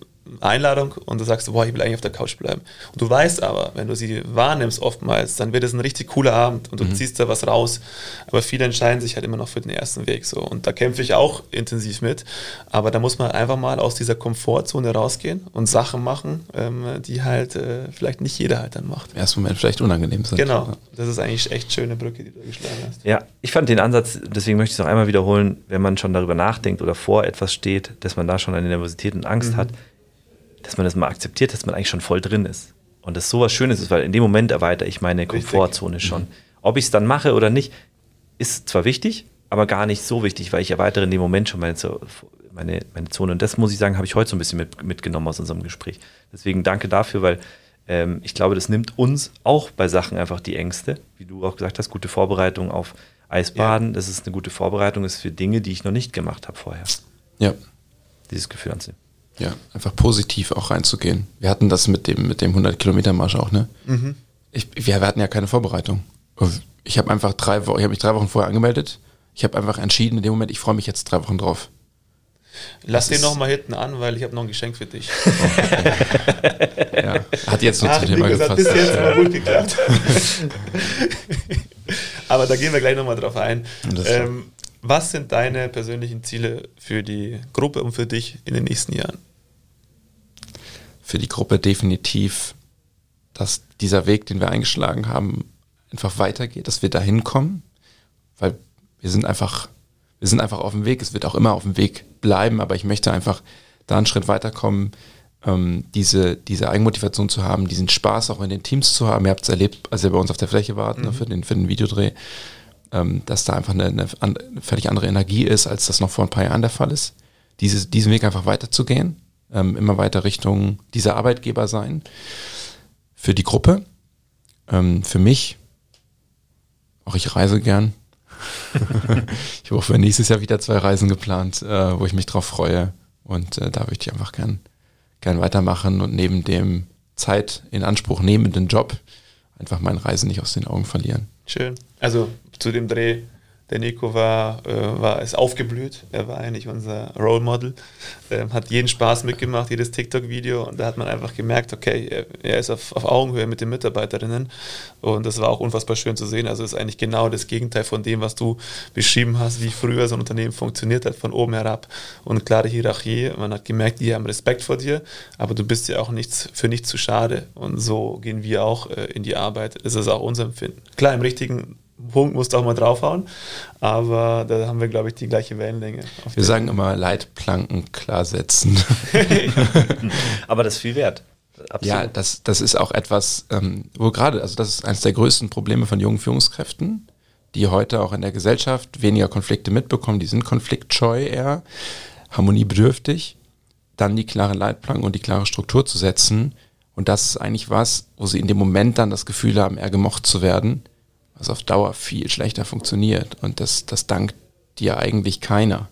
Einladung und du sagst, boah, ich will eigentlich auf der Couch bleiben. Und du weißt aber, wenn du sie wahrnimmst oftmals, dann wird es ein richtig cooler Abend und du mhm. ziehst da was raus. Aber viele entscheiden sich halt immer noch für den ersten Weg so. Und da kämpfe ich auch intensiv mit. Aber da muss man einfach mal aus dieser Komfortzone rausgehen und Sachen machen, ähm, die halt äh, vielleicht nicht jeder halt dann macht. Im ersten Moment vielleicht unangenehm sind. Genau. Das ist eigentlich echt schöne Brücke, die du geschlagen hast. Ja, ich fand den Ansatz, deswegen möchte ich es noch einmal wiederholen, wenn man schon darüber nachdenkt oder vor etwas steht, dass man da schon eine Nervosität und Angst mhm. hat, dass man das mal akzeptiert, dass man eigentlich schon voll drin ist. Und das sowas Schönes ist, weil in dem Moment erweitere ich meine Komfortzone Richtig. schon. Mhm. Ob ich es dann mache oder nicht, ist zwar wichtig, aber gar nicht so wichtig, weil ich erweitere in dem Moment schon meine, meine, meine Zone. Und das muss ich sagen, habe ich heute so ein bisschen mit, mitgenommen aus unserem Gespräch. Deswegen danke dafür, weil ähm, ich glaube, das nimmt uns auch bei Sachen einfach die Ängste. Wie du auch gesagt hast, gute Vorbereitung auf Eisbaden. Ja. Das ist eine gute Vorbereitung, ist für Dinge, die ich noch nicht gemacht habe vorher. Ja. Dieses Gefühl anzunehmen. Ja, einfach positiv auch reinzugehen. Wir hatten das mit dem, mit dem 100 Kilometer Marsch auch, ne? Mhm. Ich, wir, wir hatten ja keine Vorbereitung. Ich habe einfach drei Wochen, ich habe mich drei Wochen vorher angemeldet. Ich habe einfach entschieden, in dem Moment, ich freue mich jetzt drei Wochen drauf. Lass das den noch mal hinten an, weil ich habe noch ein Geschenk für dich. (laughs) ja, hat jetzt nur Ach, zum Thema gepasst. Bis jetzt mal gut geklappt. (laughs) Aber da gehen wir gleich noch mal drauf ein. Ähm, was sind deine persönlichen Ziele für die Gruppe und für dich in den nächsten Jahren? Für die Gruppe definitiv, dass dieser Weg, den wir eingeschlagen haben, einfach weitergeht, dass wir dahin kommen, weil wir sind einfach, wir sind einfach auf dem Weg. Es wird auch immer auf dem Weg bleiben, aber ich möchte einfach da einen Schritt weiterkommen, ähm, diese, diese Eigenmotivation zu haben, diesen Spaß auch in den Teams zu haben. Ihr habt es erlebt, als ihr bei uns auf der Fläche wart, ne, mhm. ne, für, den, für den Videodreh ähm, dass da einfach eine, eine, eine, völlig andere Energie ist, als das noch vor ein paar Jahren der Fall ist. Diese, diesen Weg einfach weiterzugehen, ähm, immer weiter Richtung dieser Arbeitgeber sein. Für die Gruppe, ähm, für mich, auch ich reise gern. (laughs) ich habe auch für nächstes Jahr wieder zwei Reisen geplant, äh, wo ich mich drauf freue. Und äh, da würde ich einfach gern, gern weitermachen und neben dem Zeit in Anspruch nehmenden Job einfach mein Reisen nicht aus den Augen verlieren. Schön. Also zu dem Dreh der Nico war, äh, war ist aufgeblüht. Er war eigentlich unser Role Model. Ähm, hat jeden Spaß mitgemacht, jedes TikTok-Video. Und da hat man einfach gemerkt, okay, er, er ist auf, auf, Augenhöhe mit den Mitarbeiterinnen. Und das war auch unfassbar schön zu sehen. Also ist eigentlich genau das Gegenteil von dem, was du beschrieben hast, wie früher so ein Unternehmen funktioniert hat, von oben herab. Und klare Hierarchie. Man hat gemerkt, die haben Respekt vor dir, aber du bist ja auch nichts, für nichts zu schade. Und so gehen wir auch äh, in die Arbeit. Das ist auch unser Empfinden. Klar, im richtigen Punkt musst du auch mal draufhauen. Aber da haben wir, glaube ich, die gleiche Wellenlänge. Wir sagen immer Leitplanken klar setzen. (laughs) aber das ist viel wert. Absolut. Ja, das, das ist auch etwas, ähm, wo gerade, also das ist eines der größten Probleme von jungen Führungskräften, die heute auch in der Gesellschaft weniger Konflikte mitbekommen, die sind konfliktscheu eher, harmoniebedürftig, dann die klare Leitplanken und die klare Struktur zu setzen. Und das ist eigentlich was, wo sie in dem Moment dann das Gefühl haben, eher gemocht zu werden, was auf Dauer viel schlechter funktioniert. Und das, das dankt dir eigentlich keiner.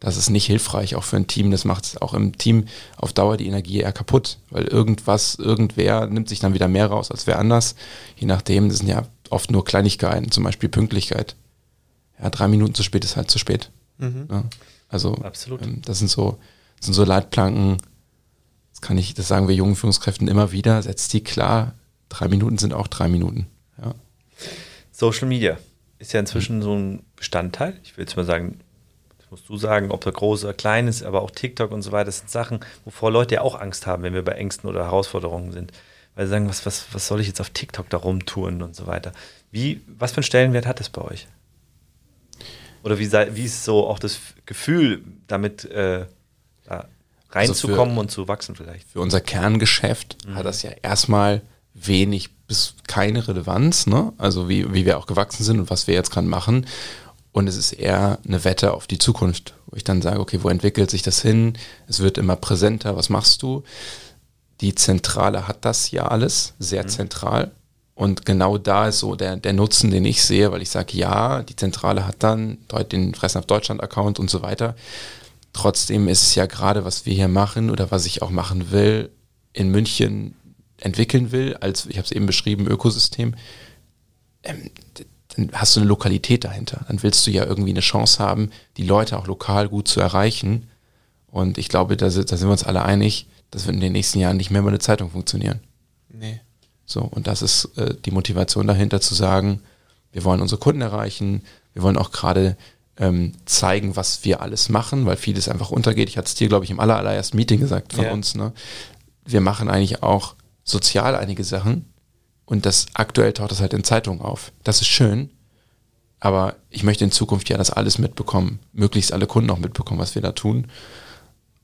Das ist nicht hilfreich, auch für ein Team. Das macht auch im Team auf Dauer die Energie eher kaputt, weil irgendwas, irgendwer nimmt sich dann wieder mehr raus als wer anders. Je nachdem, das sind ja oft nur Kleinigkeiten, zum Beispiel Pünktlichkeit. Ja, drei Minuten zu spät ist halt zu spät. Mhm. Ja, also, Absolut. Ähm, das sind so, das sind so Leitplanken. Das kann ich, das sagen wir jungen Führungskräften immer wieder. Setzt die klar. Drei Minuten sind auch drei Minuten. Ja. Social Media ist ja inzwischen so ein Bestandteil. Ich will jetzt mal sagen, das musst du sagen, ob er groß oder klein ist, aber auch TikTok und so weiter, das sind Sachen, wovor Leute ja auch Angst haben, wenn wir bei Ängsten oder Herausforderungen sind. Weil sie sagen, was, was, was soll ich jetzt auf TikTok da rumtouren und so weiter. Wie, was für einen Stellenwert hat das bei euch? Oder wie, wie ist so auch das Gefühl, damit äh, da reinzukommen also für, und zu wachsen vielleicht? Für unser Kerngeschäft mhm. hat das ja erstmal wenig bis keine Relevanz, ne? also wie, wie wir auch gewachsen sind und was wir jetzt gerade machen. Und es ist eher eine Wette auf die Zukunft, wo ich dann sage, okay, wo entwickelt sich das hin? Es wird immer präsenter, was machst du? Die Zentrale hat das ja alles, sehr mhm. zentral. Und genau da ist so der, der Nutzen, den ich sehe, weil ich sage, ja, die Zentrale hat dann den Fressen auf Deutschland-Account und so weiter. Trotzdem ist es ja gerade, was wir hier machen oder was ich auch machen will, in München entwickeln will, als, ich habe es eben beschrieben, Ökosystem, ähm, dann hast du eine Lokalität dahinter. Dann willst du ja irgendwie eine Chance haben, die Leute auch lokal gut zu erreichen. Und ich glaube, da, da sind wir uns alle einig, das wird in den nächsten Jahren nicht mehr über eine Zeitung funktionieren. Nee. So, und das ist äh, die Motivation dahinter zu sagen, wir wollen unsere Kunden erreichen, wir wollen auch gerade ähm, zeigen, was wir alles machen, weil vieles einfach untergeht. Ich hatte es dir, glaube ich, im aller, allerersten Meeting gesagt von Ja. uns. Ne? Wir machen eigentlich auch sozial einige Sachen und das aktuell taucht das halt in Zeitungen auf. Das ist schön, aber ich möchte in Zukunft ja das alles mitbekommen, möglichst alle Kunden auch mitbekommen, was wir da tun.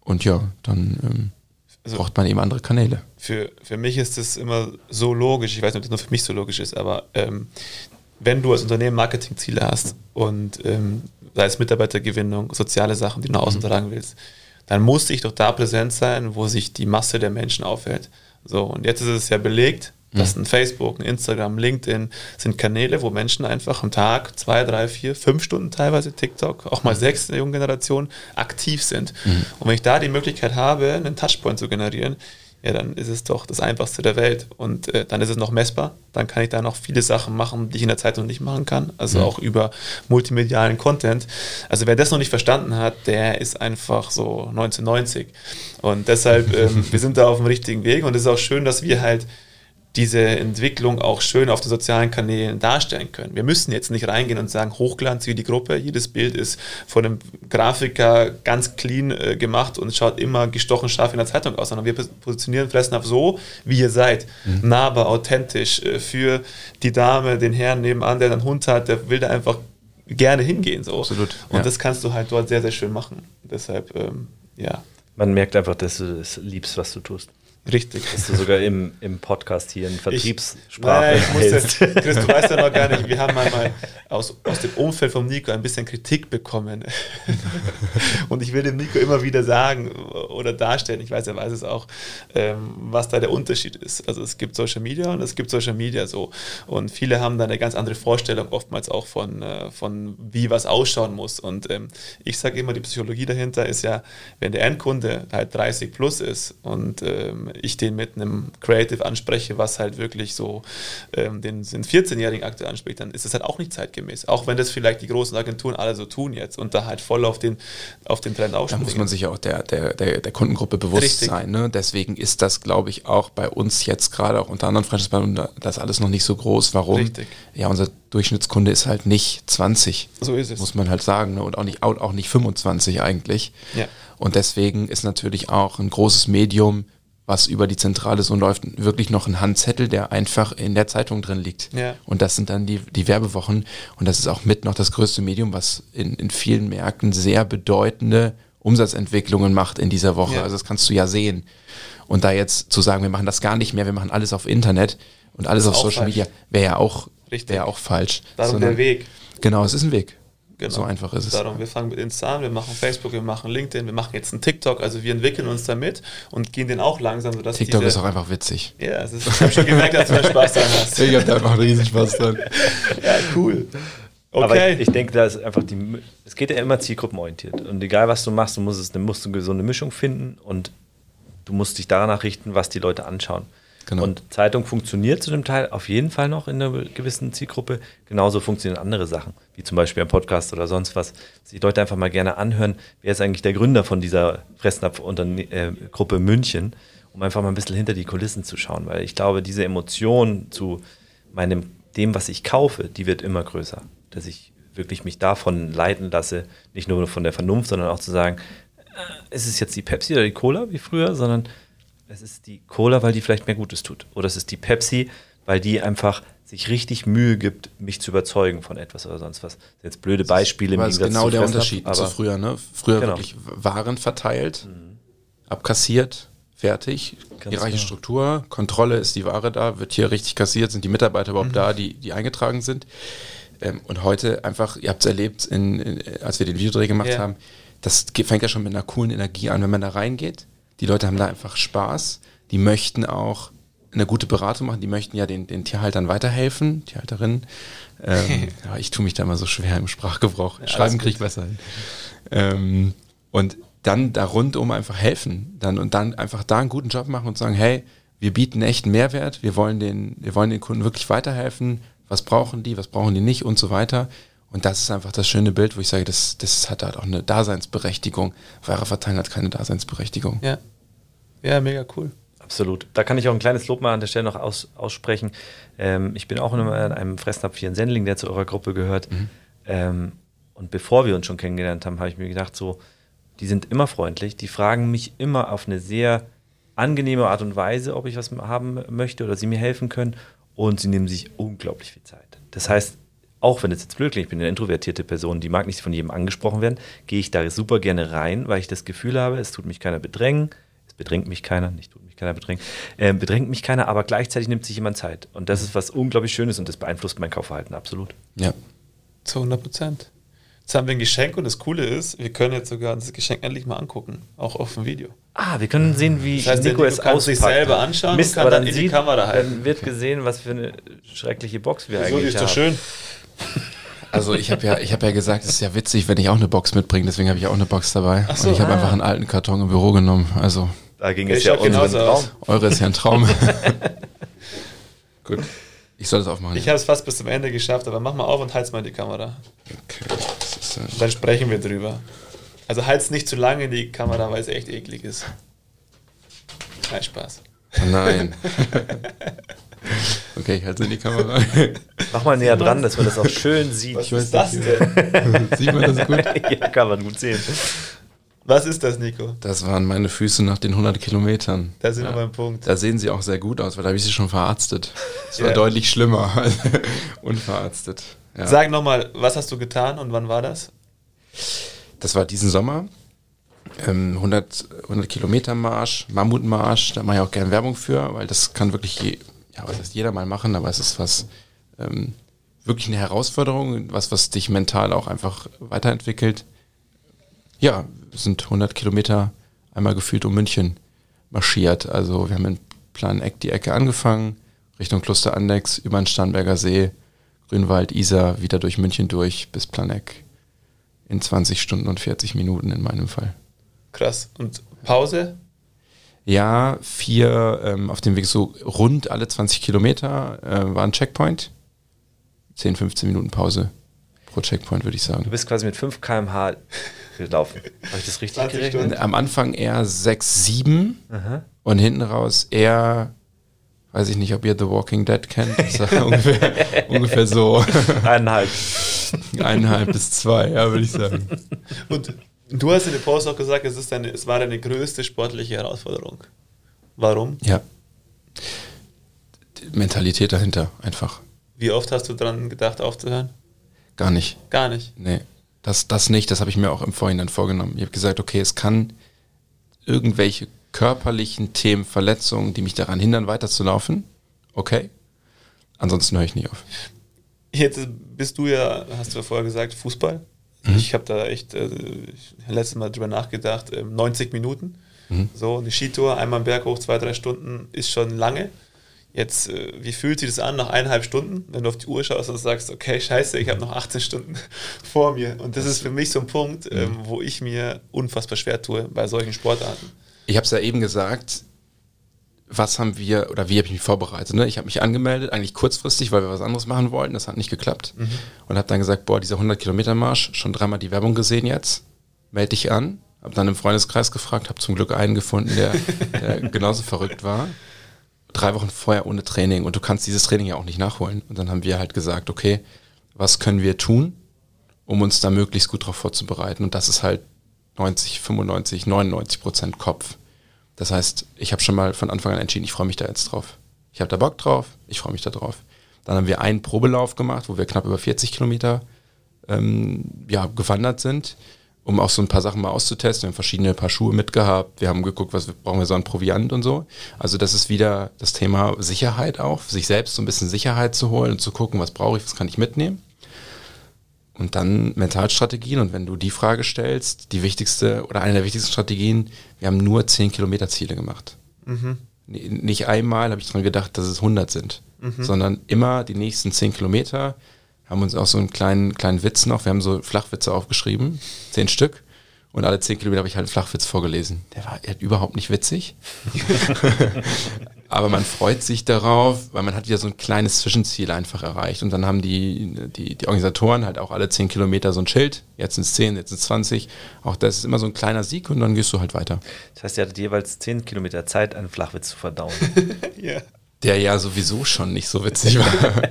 Und ja, dann ähm, Also- braucht man eben andere Kanäle. für, für mich ist das immer so logisch, ich weiß nicht, ob das nur für mich so logisch ist, aber ähm, wenn du als Unternehmen Marketingziele hast und ähm, sei es Mitarbeitergewinnung, soziale Sachen, die du nach außen tragen willst, dann muss ich doch da präsent sein, wo sich die Masse der Menschen aufhält. So, und jetzt ist es ja belegt, dass ein Facebook, ein Instagram, LinkedIn sind Kanäle, wo Menschen einfach am Tag zwei, drei, vier, fünf Stunden teilweise TikTok, auch mal sechs in der jungen Generation, aktiv sind. Und wenn ich da die Möglichkeit habe, einen Touchpoint zu generieren, ja, dann ist es doch das Einfachste der Welt. Und äh, dann ist es noch messbar. Dann kann ich da noch viele Sachen machen, die ich in der Zeitung nicht machen kann. Also auch über multimedialen Content. Also wer das noch nicht verstanden hat, der ist einfach so 1990. Und deshalb, (laughs) ähm, wir sind da auf dem richtigen Weg. Und es ist auch schön, dass wir halt diese Entwicklung auch schön auf den sozialen Kanälen darstellen können. Wir müssen jetzt nicht reingehen und sagen, Hochglanz wie die Gruppe, jedes Bild ist von einem Grafiker ganz clean äh, gemacht und schaut immer gestochen scharf in der Zeitung aus, sondern wir pos- positionieren Fressnapf so, wie ihr seid. Nahbar, authentisch, äh, für die Dame, den Herrn nebenan, der einen Hund hat, der will da einfach gerne hingehen. So. Absolut, Und ja. das kannst du halt dort sehr, sehr schön machen. Deshalb, ähm, ja, Man merkt einfach, dass du es liebst, was du tust. Richtig. Dass du sogar im, im Podcast hier in Ich, Vertriebssprache nein, ich hältst. Chris, du weißt ja noch gar nicht, wir haben (laughs) einmal aus, aus dem Umfeld von Nico ein bisschen Kritik bekommen. (laughs) Und ich will dem Nico immer wieder sagen oder darstellen, ich weiß, er weiß es auch, ähm, was da der Unterschied ist. Also es gibt Social Media und es gibt Social Media so. Und viele haben da eine ganz andere Vorstellung oftmals auch von, äh, von wie was ausschauen muss. Und ähm, ich sage immer, die Psychologie dahinter ist ja, wenn der Endkunde halt 30 plus ist und ähm, ich den mit einem Creative anspreche, was halt wirklich so ähm, den, den 14-Jährigen aktuell anspricht, dann ist es halt auch nicht zeitgemäß. Auch wenn das vielleicht die großen Agenturen alle so tun jetzt und da halt voll auf den, auf den Trend Da aufspringen. muss man sich ja auch der, der, der, der Kundengruppe bewusst Richtig. sein. Ne? Deswegen ist das, glaube ich, auch bei uns jetzt gerade, auch unter anderem Franchise das alles noch nicht so groß. Warum? Richtig. Ja, unser Durchschnittskunde ist halt nicht 20. So ist es. Muss man halt sagen. Ne? Und auch nicht, auch, auch nicht 25 eigentlich. Ja. Und deswegen ist natürlich auch ein großes Medium, was über die Zentrale so läuft, wirklich noch ein Handzettel, der einfach in der Zeitung drin liegt. Ja. Und das sind dann die, die Werbewochen. Und das ist auch mit noch das größte Medium, was in, in vielen Märkten sehr bedeutende Umsatzentwicklungen macht in dieser Woche. Ja. Also das kannst du ja sehen. Und da jetzt zu sagen, wir machen das gar nicht mehr, wir machen alles auf Internet und alles auf Social falsch. Media, wäre ja auch, wäre ja auch falsch. Darum Sondern- der Weg. Genau, es ist ein Weg. Genau. So einfach ist es. Darum, wir fangen mit Insta an, wir machen Facebook, wir machen LinkedIn, wir machen jetzt einen TikTok, also wir entwickeln uns damit und gehen den auch langsam, sodass TikTok diese, ist auch einfach witzig. Ja, es ist, ich habe schon gemerkt, dass du da Spaß dran hast. Ich habe da einfach einen riesen Spaß dran. Ja, cool. Aber Okay. ich, ich denke, da ist einfach die. Es geht ja immer zielgruppenorientiert. Und egal, was du machst, du musst, es, du musst eine gesunde Mischung finden und du musst dich danach richten, was die Leute anschauen. Genau. Und Zeitung funktioniert zu dem Teil auf jeden Fall noch in einer gewissen Zielgruppe. Genauso funktionieren andere Sachen, wie zum Beispiel ein Podcast oder sonst was. Dass die Leute einfach mal gerne anhören, wer ist eigentlich der Gründer von dieser Fressnapf-Gruppe München, um einfach mal ein bisschen hinter die Kulissen zu schauen. Weil ich glaube, diese Emotion zu meinem, dem, was ich kaufe, die wird immer größer. Dass ich wirklich mich davon leiten lasse, nicht nur von der Vernunft, sondern auch zu sagen, äh, ist es jetzt die Pepsi oder die Cola wie früher, sondern es ist die Cola, weil die vielleicht mehr Gutes tut. Oder es ist die Pepsi, weil die einfach sich richtig Mühe gibt, mich zu überzeugen von etwas oder sonst was. Jetzt blöde Beispiele das ist genau zu der Unterschied zu aber früher. Ne? Früher Genau. wirklich Waren verteilt, abkassiert, fertig, Ganz hierarchische genau. Struktur, Kontrolle ist die Ware da, wird hier richtig kassiert, sind die Mitarbeiter Mhm. überhaupt da, die, die eingetragen sind. Ähm, und heute einfach, ihr habt es erlebt, in, in, als wir den Videodreh gemacht Ja. haben, das fängt ja schon mit einer coolen Energie an, wenn man da reingeht. Die Leute haben da einfach Spaß, die möchten auch eine gute Beratung machen, die möchten ja den, den Tierhaltern weiterhelfen, Tierhalterinnen. Ähm, (laughs) ja, ich tue mich da immer so schwer im Sprachgebrauch. Schreiben alles kriege ich besser hin. Ähm, und dann da rundum einfach helfen. Dann, und dann einfach da einen guten Job machen und sagen, hey, wir bieten echt einen Mehrwert, wir wollen den, wir wollen den Kunden wirklich weiterhelfen, was brauchen die, was brauchen die nicht und so weiter. Und das ist einfach das schöne Bild, wo ich sage, das, das hat halt auch eine Daseinsberechtigung. Ware verteilen hat keine Daseinsberechtigung. Ja. Ja, mega cool. Absolut. Da kann ich auch ein kleines Lob mal an der Stelle noch aus, aussprechen. Ähm, ich bin auch in einem Fressnapf hier in Sendling, der zu eurer Gruppe gehört. Mhm. Ähm, und bevor wir uns schon kennengelernt haben, habe ich mir gedacht, so, die sind immer freundlich, die fragen mich immer auf eine sehr angenehme Art und Weise, ob ich was haben möchte oder sie mir helfen können. Und sie nehmen sich unglaublich viel Zeit. Das heißt, auch wenn es jetzt blöd klingt, ich bin eine introvertierte Person, die mag nicht von jedem angesprochen werden, gehe ich da super gerne rein, weil ich das Gefühl habe, es tut mich keiner bedrängen, es bedrängt mich keiner, nicht tut mich keiner bedrängen, äh, bedrängt mich keiner, aber gleichzeitig nimmt sich jemand Zeit. Und das ist was unglaublich Schönes und das beeinflusst mein Kaufverhalten absolut. Ja. Zu 100 Prozent. Jetzt haben wir ein Geschenk und das Coole ist, wir können jetzt sogar das Geschenk endlich mal angucken, auch auf dem Video. Ah, wir können sehen, wie das heißt, Nico, Nico es auspackt. sich selber anschauen Mist, und kann dann, dann in sieht, die Kamera halten. Dann wird gesehen, was für eine schreckliche Box wir Wieso, eigentlich haben. So, ist doch schön. Also ich habe ja, ich habe ja gesagt, es ist ja witzig, wenn ich auch eine Box mitbringe, deswegen habe ich auch eine Box dabei. So, und ich habe ah. einfach einen alten Karton im Büro genommen. Also da ging es ja um einen Traum. Eure ist ja ein Traum. (laughs) Gut. Ich soll das aufmachen. Ich habe es fast bis zum Ende geschafft, aber mach mal auf und halt's mal in die Kamera. Okay. Dann sprechen wir drüber. Also halt's nicht zu lange in die Kamera, weil es echt eklig ist. Kein Spaß. Nein. (laughs) okay, ich halte in die (laughs) Kamera. Mach mal näher dran, dass man das auch schön sieht. Was ist das denn? sieht man das gut? (laughs) ja, kann man gut sehen. Was ist das, Nico? Das waren meine Füße nach den 100 Kilometern. Da sind ja. wir beim Punkt. Da sehen sie auch sehr gut aus, weil da habe ich sie schon verarztet. Es war yeah. deutlich schlimmer. (laughs) Unverarztet. Ja. Sag nochmal, was hast du getan und wann war das? Das war diesen Sommer. Ähm, 100, 100 Kilometer Marsch, Mammutmarsch, da mache ich auch gerne Werbung für, weil das kann wirklich je, ja, was heißt jeder mal machen, aber es ist was ähm, wirklich eine Herausforderung, was, was dich mental auch einfach weiterentwickelt. Ja, sind 100 Kilometer einmal gefühlt um München marschiert. Also wir haben in Plan-Eck die Ecke angefangen, Richtung Kloster Andex, über den Starnberger See, Grünwald, Isar, wieder durch München durch bis Planeck. In 20 Stunden und 40 Minuten in meinem Fall. Krass. Und Pause? Ja, vier ähm, auf dem Weg so rund alle 20 Kilometer äh, war ein Checkpoint. 10, 15 Minuten Pause pro Checkpoint, würde ich sagen. Du bist quasi mit 5 km/h gelaufen. Habe ich das richtig gerechnet? Am Anfang eher 6, 7 Aha. und hinten raus eher weiß ich nicht, ob ihr The Walking Dead kennt. Das ist (laughs) ungefähr, ungefähr so. Eineinhalb. Eineinhalb bis zwei, ja, würde ich sagen. Und du hast in der Post auch gesagt, es, ist deine, es war deine größte sportliche Herausforderung. Warum? Ja. Die Mentalität dahinter, einfach. Wie oft hast du daran gedacht, aufzuhören? Gar nicht. Gar nicht? Nee. Das, das nicht, das habe ich mir auch im Vorhinein vorgenommen. Ich habe gesagt, okay, es kann irgendwelche körperlichen Themen, Verletzungen, die mich daran hindern, weiterzulaufen, okay. Ansonsten höre ich nie auf. Jetzt bist du ja, hast du ja vorher gesagt, Fußball. Mhm. Ich habe da echt äh, letztes Mal drüber nachgedacht, äh, 90 Minuten. Mhm. So, eine Skitour, einmal einen Berg hoch, zwei, drei Stunden ist schon lange. Jetzt, äh, wie fühlt sich das an nach eineinhalb Stunden, wenn du auf die Uhr schaust und sagst, okay, scheiße, ich habe noch 18 Stunden (laughs) vor mir. Und das ist für mich so ein Punkt, mhm. ähm, wo ich mir unfassbar schwer tue bei solchen Sportarten. Ich habe es ja eben gesagt, was haben wir oder wie habe ich mich vorbereitet? Ne? Ich habe mich angemeldet, eigentlich kurzfristig, weil wir was anderes machen wollten. Das hat nicht geklappt. Mhm. Und habe dann gesagt, boah, dieser 100 Kilometer Marsch, schon dreimal die Werbung gesehen jetzt. Melde dich an. Habe dann im Freundeskreis gefragt, habe zum Glück einen gefunden, der, der (laughs) genauso verrückt war. Drei Wochen vorher ohne Training und du kannst dieses Training ja auch nicht nachholen. Und dann haben wir halt gesagt, okay, was können wir tun, um uns da möglichst gut darauf vorzubereiten? Und das ist halt 90, 95, 99 Prozent Kopf. Das heißt, ich habe schon mal von Anfang an entschieden, ich freue mich da jetzt drauf. Ich habe da Bock drauf, ich freue mich da drauf. Dann haben wir einen Probelauf gemacht, wo wir knapp über 40 Kilometer ähm, ja, gewandert sind, um auch so ein paar Sachen mal auszutesten. Wir haben verschiedene Paar Schuhe mitgehabt, wir haben geguckt, was brauchen wir so an Proviant und so. Also das ist wieder das Thema Sicherheit auch, sich selbst so ein bisschen Sicherheit zu holen und zu gucken, was brauche ich, was kann ich mitnehmen. Und dann Mentalstrategien. Und wenn du die Frage stellst, die wichtigste oder eine der wichtigsten Strategien, wir haben nur 10 Kilometer Ziele gemacht. Mhm. Nicht einmal habe ich daran gedacht, dass es 100 sind, mhm. sondern immer die nächsten 10 Kilometer haben uns auch so einen kleinen, kleinen Witz noch. Wir haben so Flachwitze aufgeschrieben, 10 Stück. Und alle 10 Kilometer habe ich halt einen Flachwitz vorgelesen. Der war überhaupt nicht witzig. (laughs) (laughs) Aber man freut sich darauf, weil man hat ja so ein kleines Zwischenziel einfach erreicht. Und dann haben die, die, die Organisatoren halt auch alle 10 Kilometer so ein Schild. Jetzt sind es 10, jetzt sind es 20. Auch das ist immer so ein kleiner Sieg und dann gehst du halt weiter. Das heißt, ihr hattet jeweils 10 Kilometer Zeit, einen Flachwitz zu verdauen. (laughs) Ja. Der ja sowieso schon nicht so witzig war.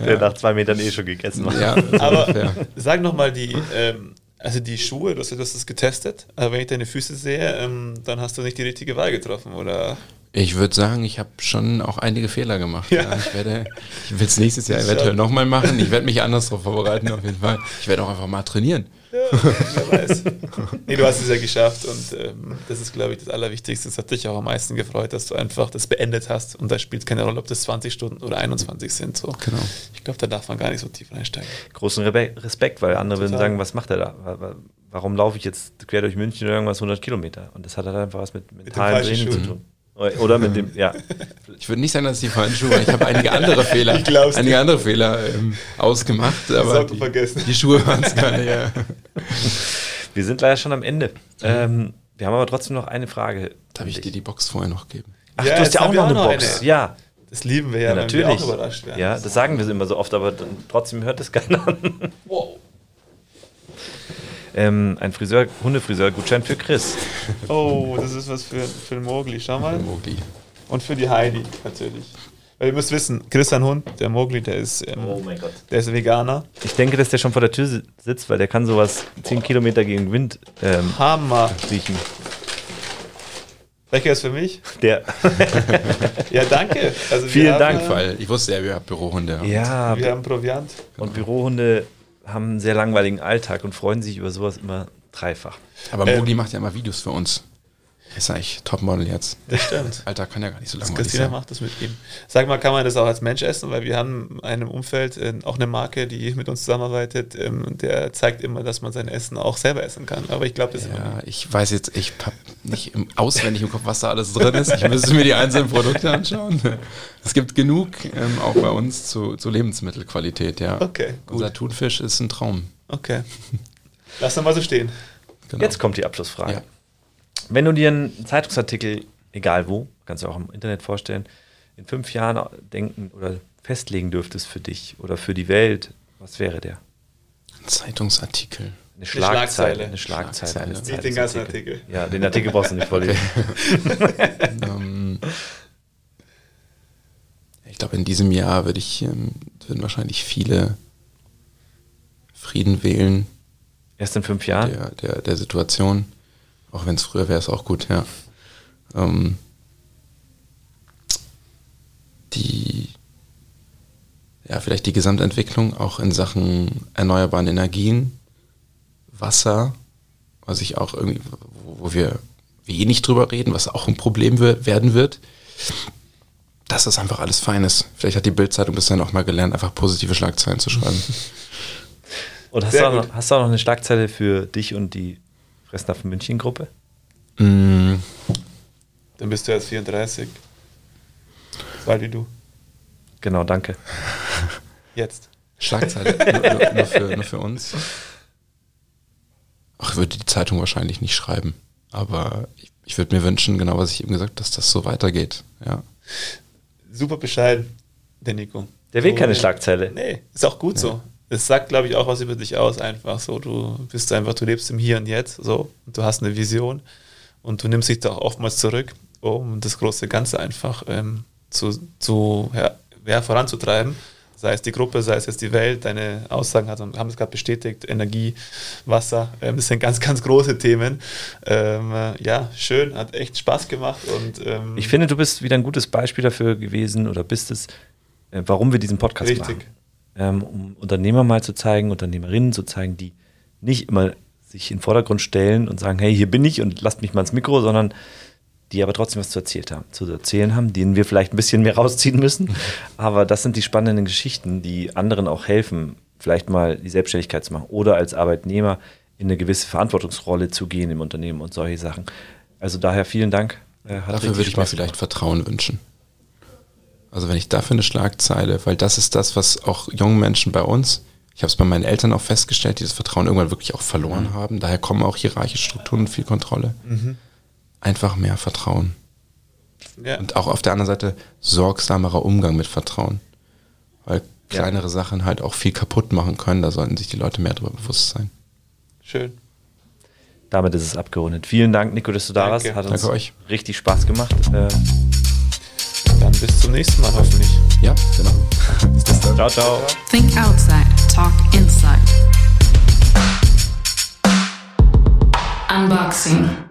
(laughs) Der nach zwei Metern eh schon gegessen war. ja, so Aber ungefähr. sag nochmal die, ähm, also die Schuhe, du hast ja das getestet, aber wenn ich deine Füße sehe, ähm, dann hast du nicht die richtige Wahl getroffen, oder? Ich würde sagen, ich habe schon auch einige Fehler gemacht. Ja. Ja. ich werde, ich will es nächstes Jahr (laughs) eventuell nochmal machen. Ich werde mich anders darauf vorbereiten, auf jeden Fall. Ich werde auch einfach mal trainieren. Ja, wer weiß. Nee, du hast es ja geschafft und ähm, das ist, glaube ich, das Allerwichtigste. Es hat dich auch am meisten gefreut, dass du einfach das beendet hast und da spielt keine Rolle, ob das 20 Stunden oder 21 sind. So. Genau. Ich glaube, da darf man gar nicht so tief einsteigen. Großen Respekt, weil andere würden Total. sagen, was macht er da? Wa- wa- Warum laufe ich jetzt quer durch München oder irgendwas 100 Kilometer? Und das hat halt einfach was mit mentalem falschen Training zu tun. Oder mit dem, ja. Ich würde nicht sagen, dass die falschen Schuhe waren. Ich habe einige andere (laughs) Fehler, einige andere Fehler ähm, ausgemacht. Aber die, vergessen. die Schuhe waren es gar nicht. Ja. (laughs) Wir sind leider schon am Ende. Ähm, wir haben aber trotzdem noch eine Frage. Darf ich dir die Box vorher noch geben? Ach, Ja, du hast ja auch noch auch eine noch Box. eine. Ja, Das lieben wir ja, ja, wenn natürlich. wir auch überrascht werden. Ja, das sagen wir immer so oft, aber dann, trotzdem hört es keiner an. Wow. Ähm, ein Friseur, Hundefriseur-Gutschein für Chris. (laughs) Oh, das ist was für, für den Mogli. Schau mal. Mogli. Und für die Heidi natürlich. Weil ihr müsst wissen, Chris ein Hund, der Mogli, der ist, ähm, Oh mein Gott. der ist Veganer. Ich denke, dass der schon vor der Tür si- sitzt, weil der kann sowas 10 Kilometer gegen Wind ähm, Hammer. riechen. Lecker ist für mich. Der, (laughs) Ja, danke. Also Vielen haben, Dank, äh, Weil ich wusste ja, wir haben Bürohunde. ja, Wir haben Proviant. und Bürohunde haben einen sehr langweiligen Alltag und freuen sich über sowas immer dreifach. Aber Ähm, Mogli macht ja immer Videos für uns. Ist eigentlich Topmodel jetzt. Das stimmt. Alter, kann ja gar nicht so langweilig Christina sein. macht das mit ihm. Sag mal, kann man das auch als Mensch essen? Weil wir haben in einem Umfeld äh, auch eine Marke, die mit uns zusammenarbeitet. Ähm, der zeigt immer, dass man sein Essen auch selber essen kann. Aber ich glaube, das ist immer Ja, ich weiß jetzt, ich habe nicht im, auswendig im Kopf, was da alles drin ist. Ich müsste mir die einzelnen Produkte anschauen. Es gibt genug ähm, auch bei uns zu, zu Lebensmittelqualität, ja. Okay, gut. Unser Thunfisch ist ein Traum. Okay. Lass doch mal so stehen. Genau. Jetzt kommt die Abschlussfrage. Ja. Wenn du dir einen Zeitungsartikel, egal wo, kannst du auch im Internet vorstellen, in fünf Jahren denken oder festlegen dürftest für dich oder für die Welt, was wäre der? Ein Zeitungsartikel. Eine Schlagzeile. Schlagzeile. Eine Schlagzeile. Schlagzeile. Nicht den ganzen. Artikel. Ja, den Artikel brauchst du nicht vorlesen. (laughs) ähm, ich glaube, in diesem Jahr würde ich, ähm, würden wahrscheinlich viele Frieden wählen Erst in fünf Jahren? der, der, der Situation. Auch wenn es früher wäre, ist auch gut, ja. Ähm, die, ja, vielleicht die Gesamtentwicklung auch in Sachen erneuerbaren Energien, Wasser, was ich auch irgendwie, wo, wo wir wenig drüber reden, was auch ein Problem wird, werden wird, dass das einfach alles fein ist. Vielleicht hat die Bildzeitung bis dann auch mal gelernt, einfach positive Schlagzeilen zu schreiben. (laughs) Und hast du, auch noch, hast du auch noch eine Schlagzeile für dich und die Fressnapf München Gruppe? Mm, Dann bist du jetzt 34. So alt wie du. Genau, danke. Jetzt. Schlagzeile (laughs) nur, nur, für, nur für uns. Ach, würde die Zeitung wahrscheinlich nicht schreiben. Aber ich, ich würde mir wünschen, genau was ich eben gesagt habe, dass das so weitergeht. Ja. Super bescheiden, der Nico. Der will So- keine Schlagzeile. Nee, ist auch gut so. Es sagt, glaube ich, auch was über dich aus, einfach so. Du bist einfach, du lebst im Hier und Jetzt, so. Und du hast eine Vision und du nimmst dich da auch oftmals zurück, um das große Ganze einfach ähm, zu, zu ja, ja, voranzutreiben. Sei es die Gruppe, sei es jetzt die Welt, deine Aussagen hat, haben es gerade bestätigt, Energie, Wasser, ähm, das sind ganz, ganz große Themen. Ähm, äh, ja, schön, hat echt Spaß gemacht und ähm, Ich finde, du bist wieder ein gutes Beispiel dafür gewesen oder bist es, äh, warum wir diesen Podcast Richtig. machen. Ähm, um Unternehmer mal zu zeigen, Unternehmerinnen zu zeigen, die nicht immer sich in den Vordergrund stellen und sagen, hey, hier bin ich und lasst mich mal ins Mikro, sondern die aber trotzdem was zu erzählt haben, zu erzählen haben, denen wir vielleicht ein bisschen mehr (laughs) rausziehen müssen. Aber das sind die spannenden Geschichten, die anderen auch helfen, vielleicht mal die Selbstständigkeit zu machen oder als Arbeitnehmer in eine gewisse Verantwortungsrolle zu gehen im Unternehmen und solche Sachen. Also daher vielen Dank. Äh, Dafür würde ich mir vielleicht gemacht. Vertrauen wünschen. Also wenn ich dafür eine Schlagzeile, weil das ist das, was auch jungen Menschen bei uns, ich habe es bei meinen Eltern auch festgestellt, die das Vertrauen irgendwann wirklich auch verloren haben. Daher kommen auch hierarchische Strukturen und viel Kontrolle. Einfach mehr Vertrauen. Ja. Und auch auf der anderen Seite sorgsamerer Umgang mit Vertrauen. Weil kleinere ja. Sachen halt auch viel kaputt machen können. Da sollten sich die Leute mehr darüber bewusst sein. Schön. Damit ist es abgerundet. Vielen Dank, Nico, dass du da warst. Hat uns euch. richtig Spaß gemacht. Äh, Dann bis zum nächsten Mal hoffentlich. Ja, genau. (laughs) ciao, ciao. Think outside, talk inside. Unboxing.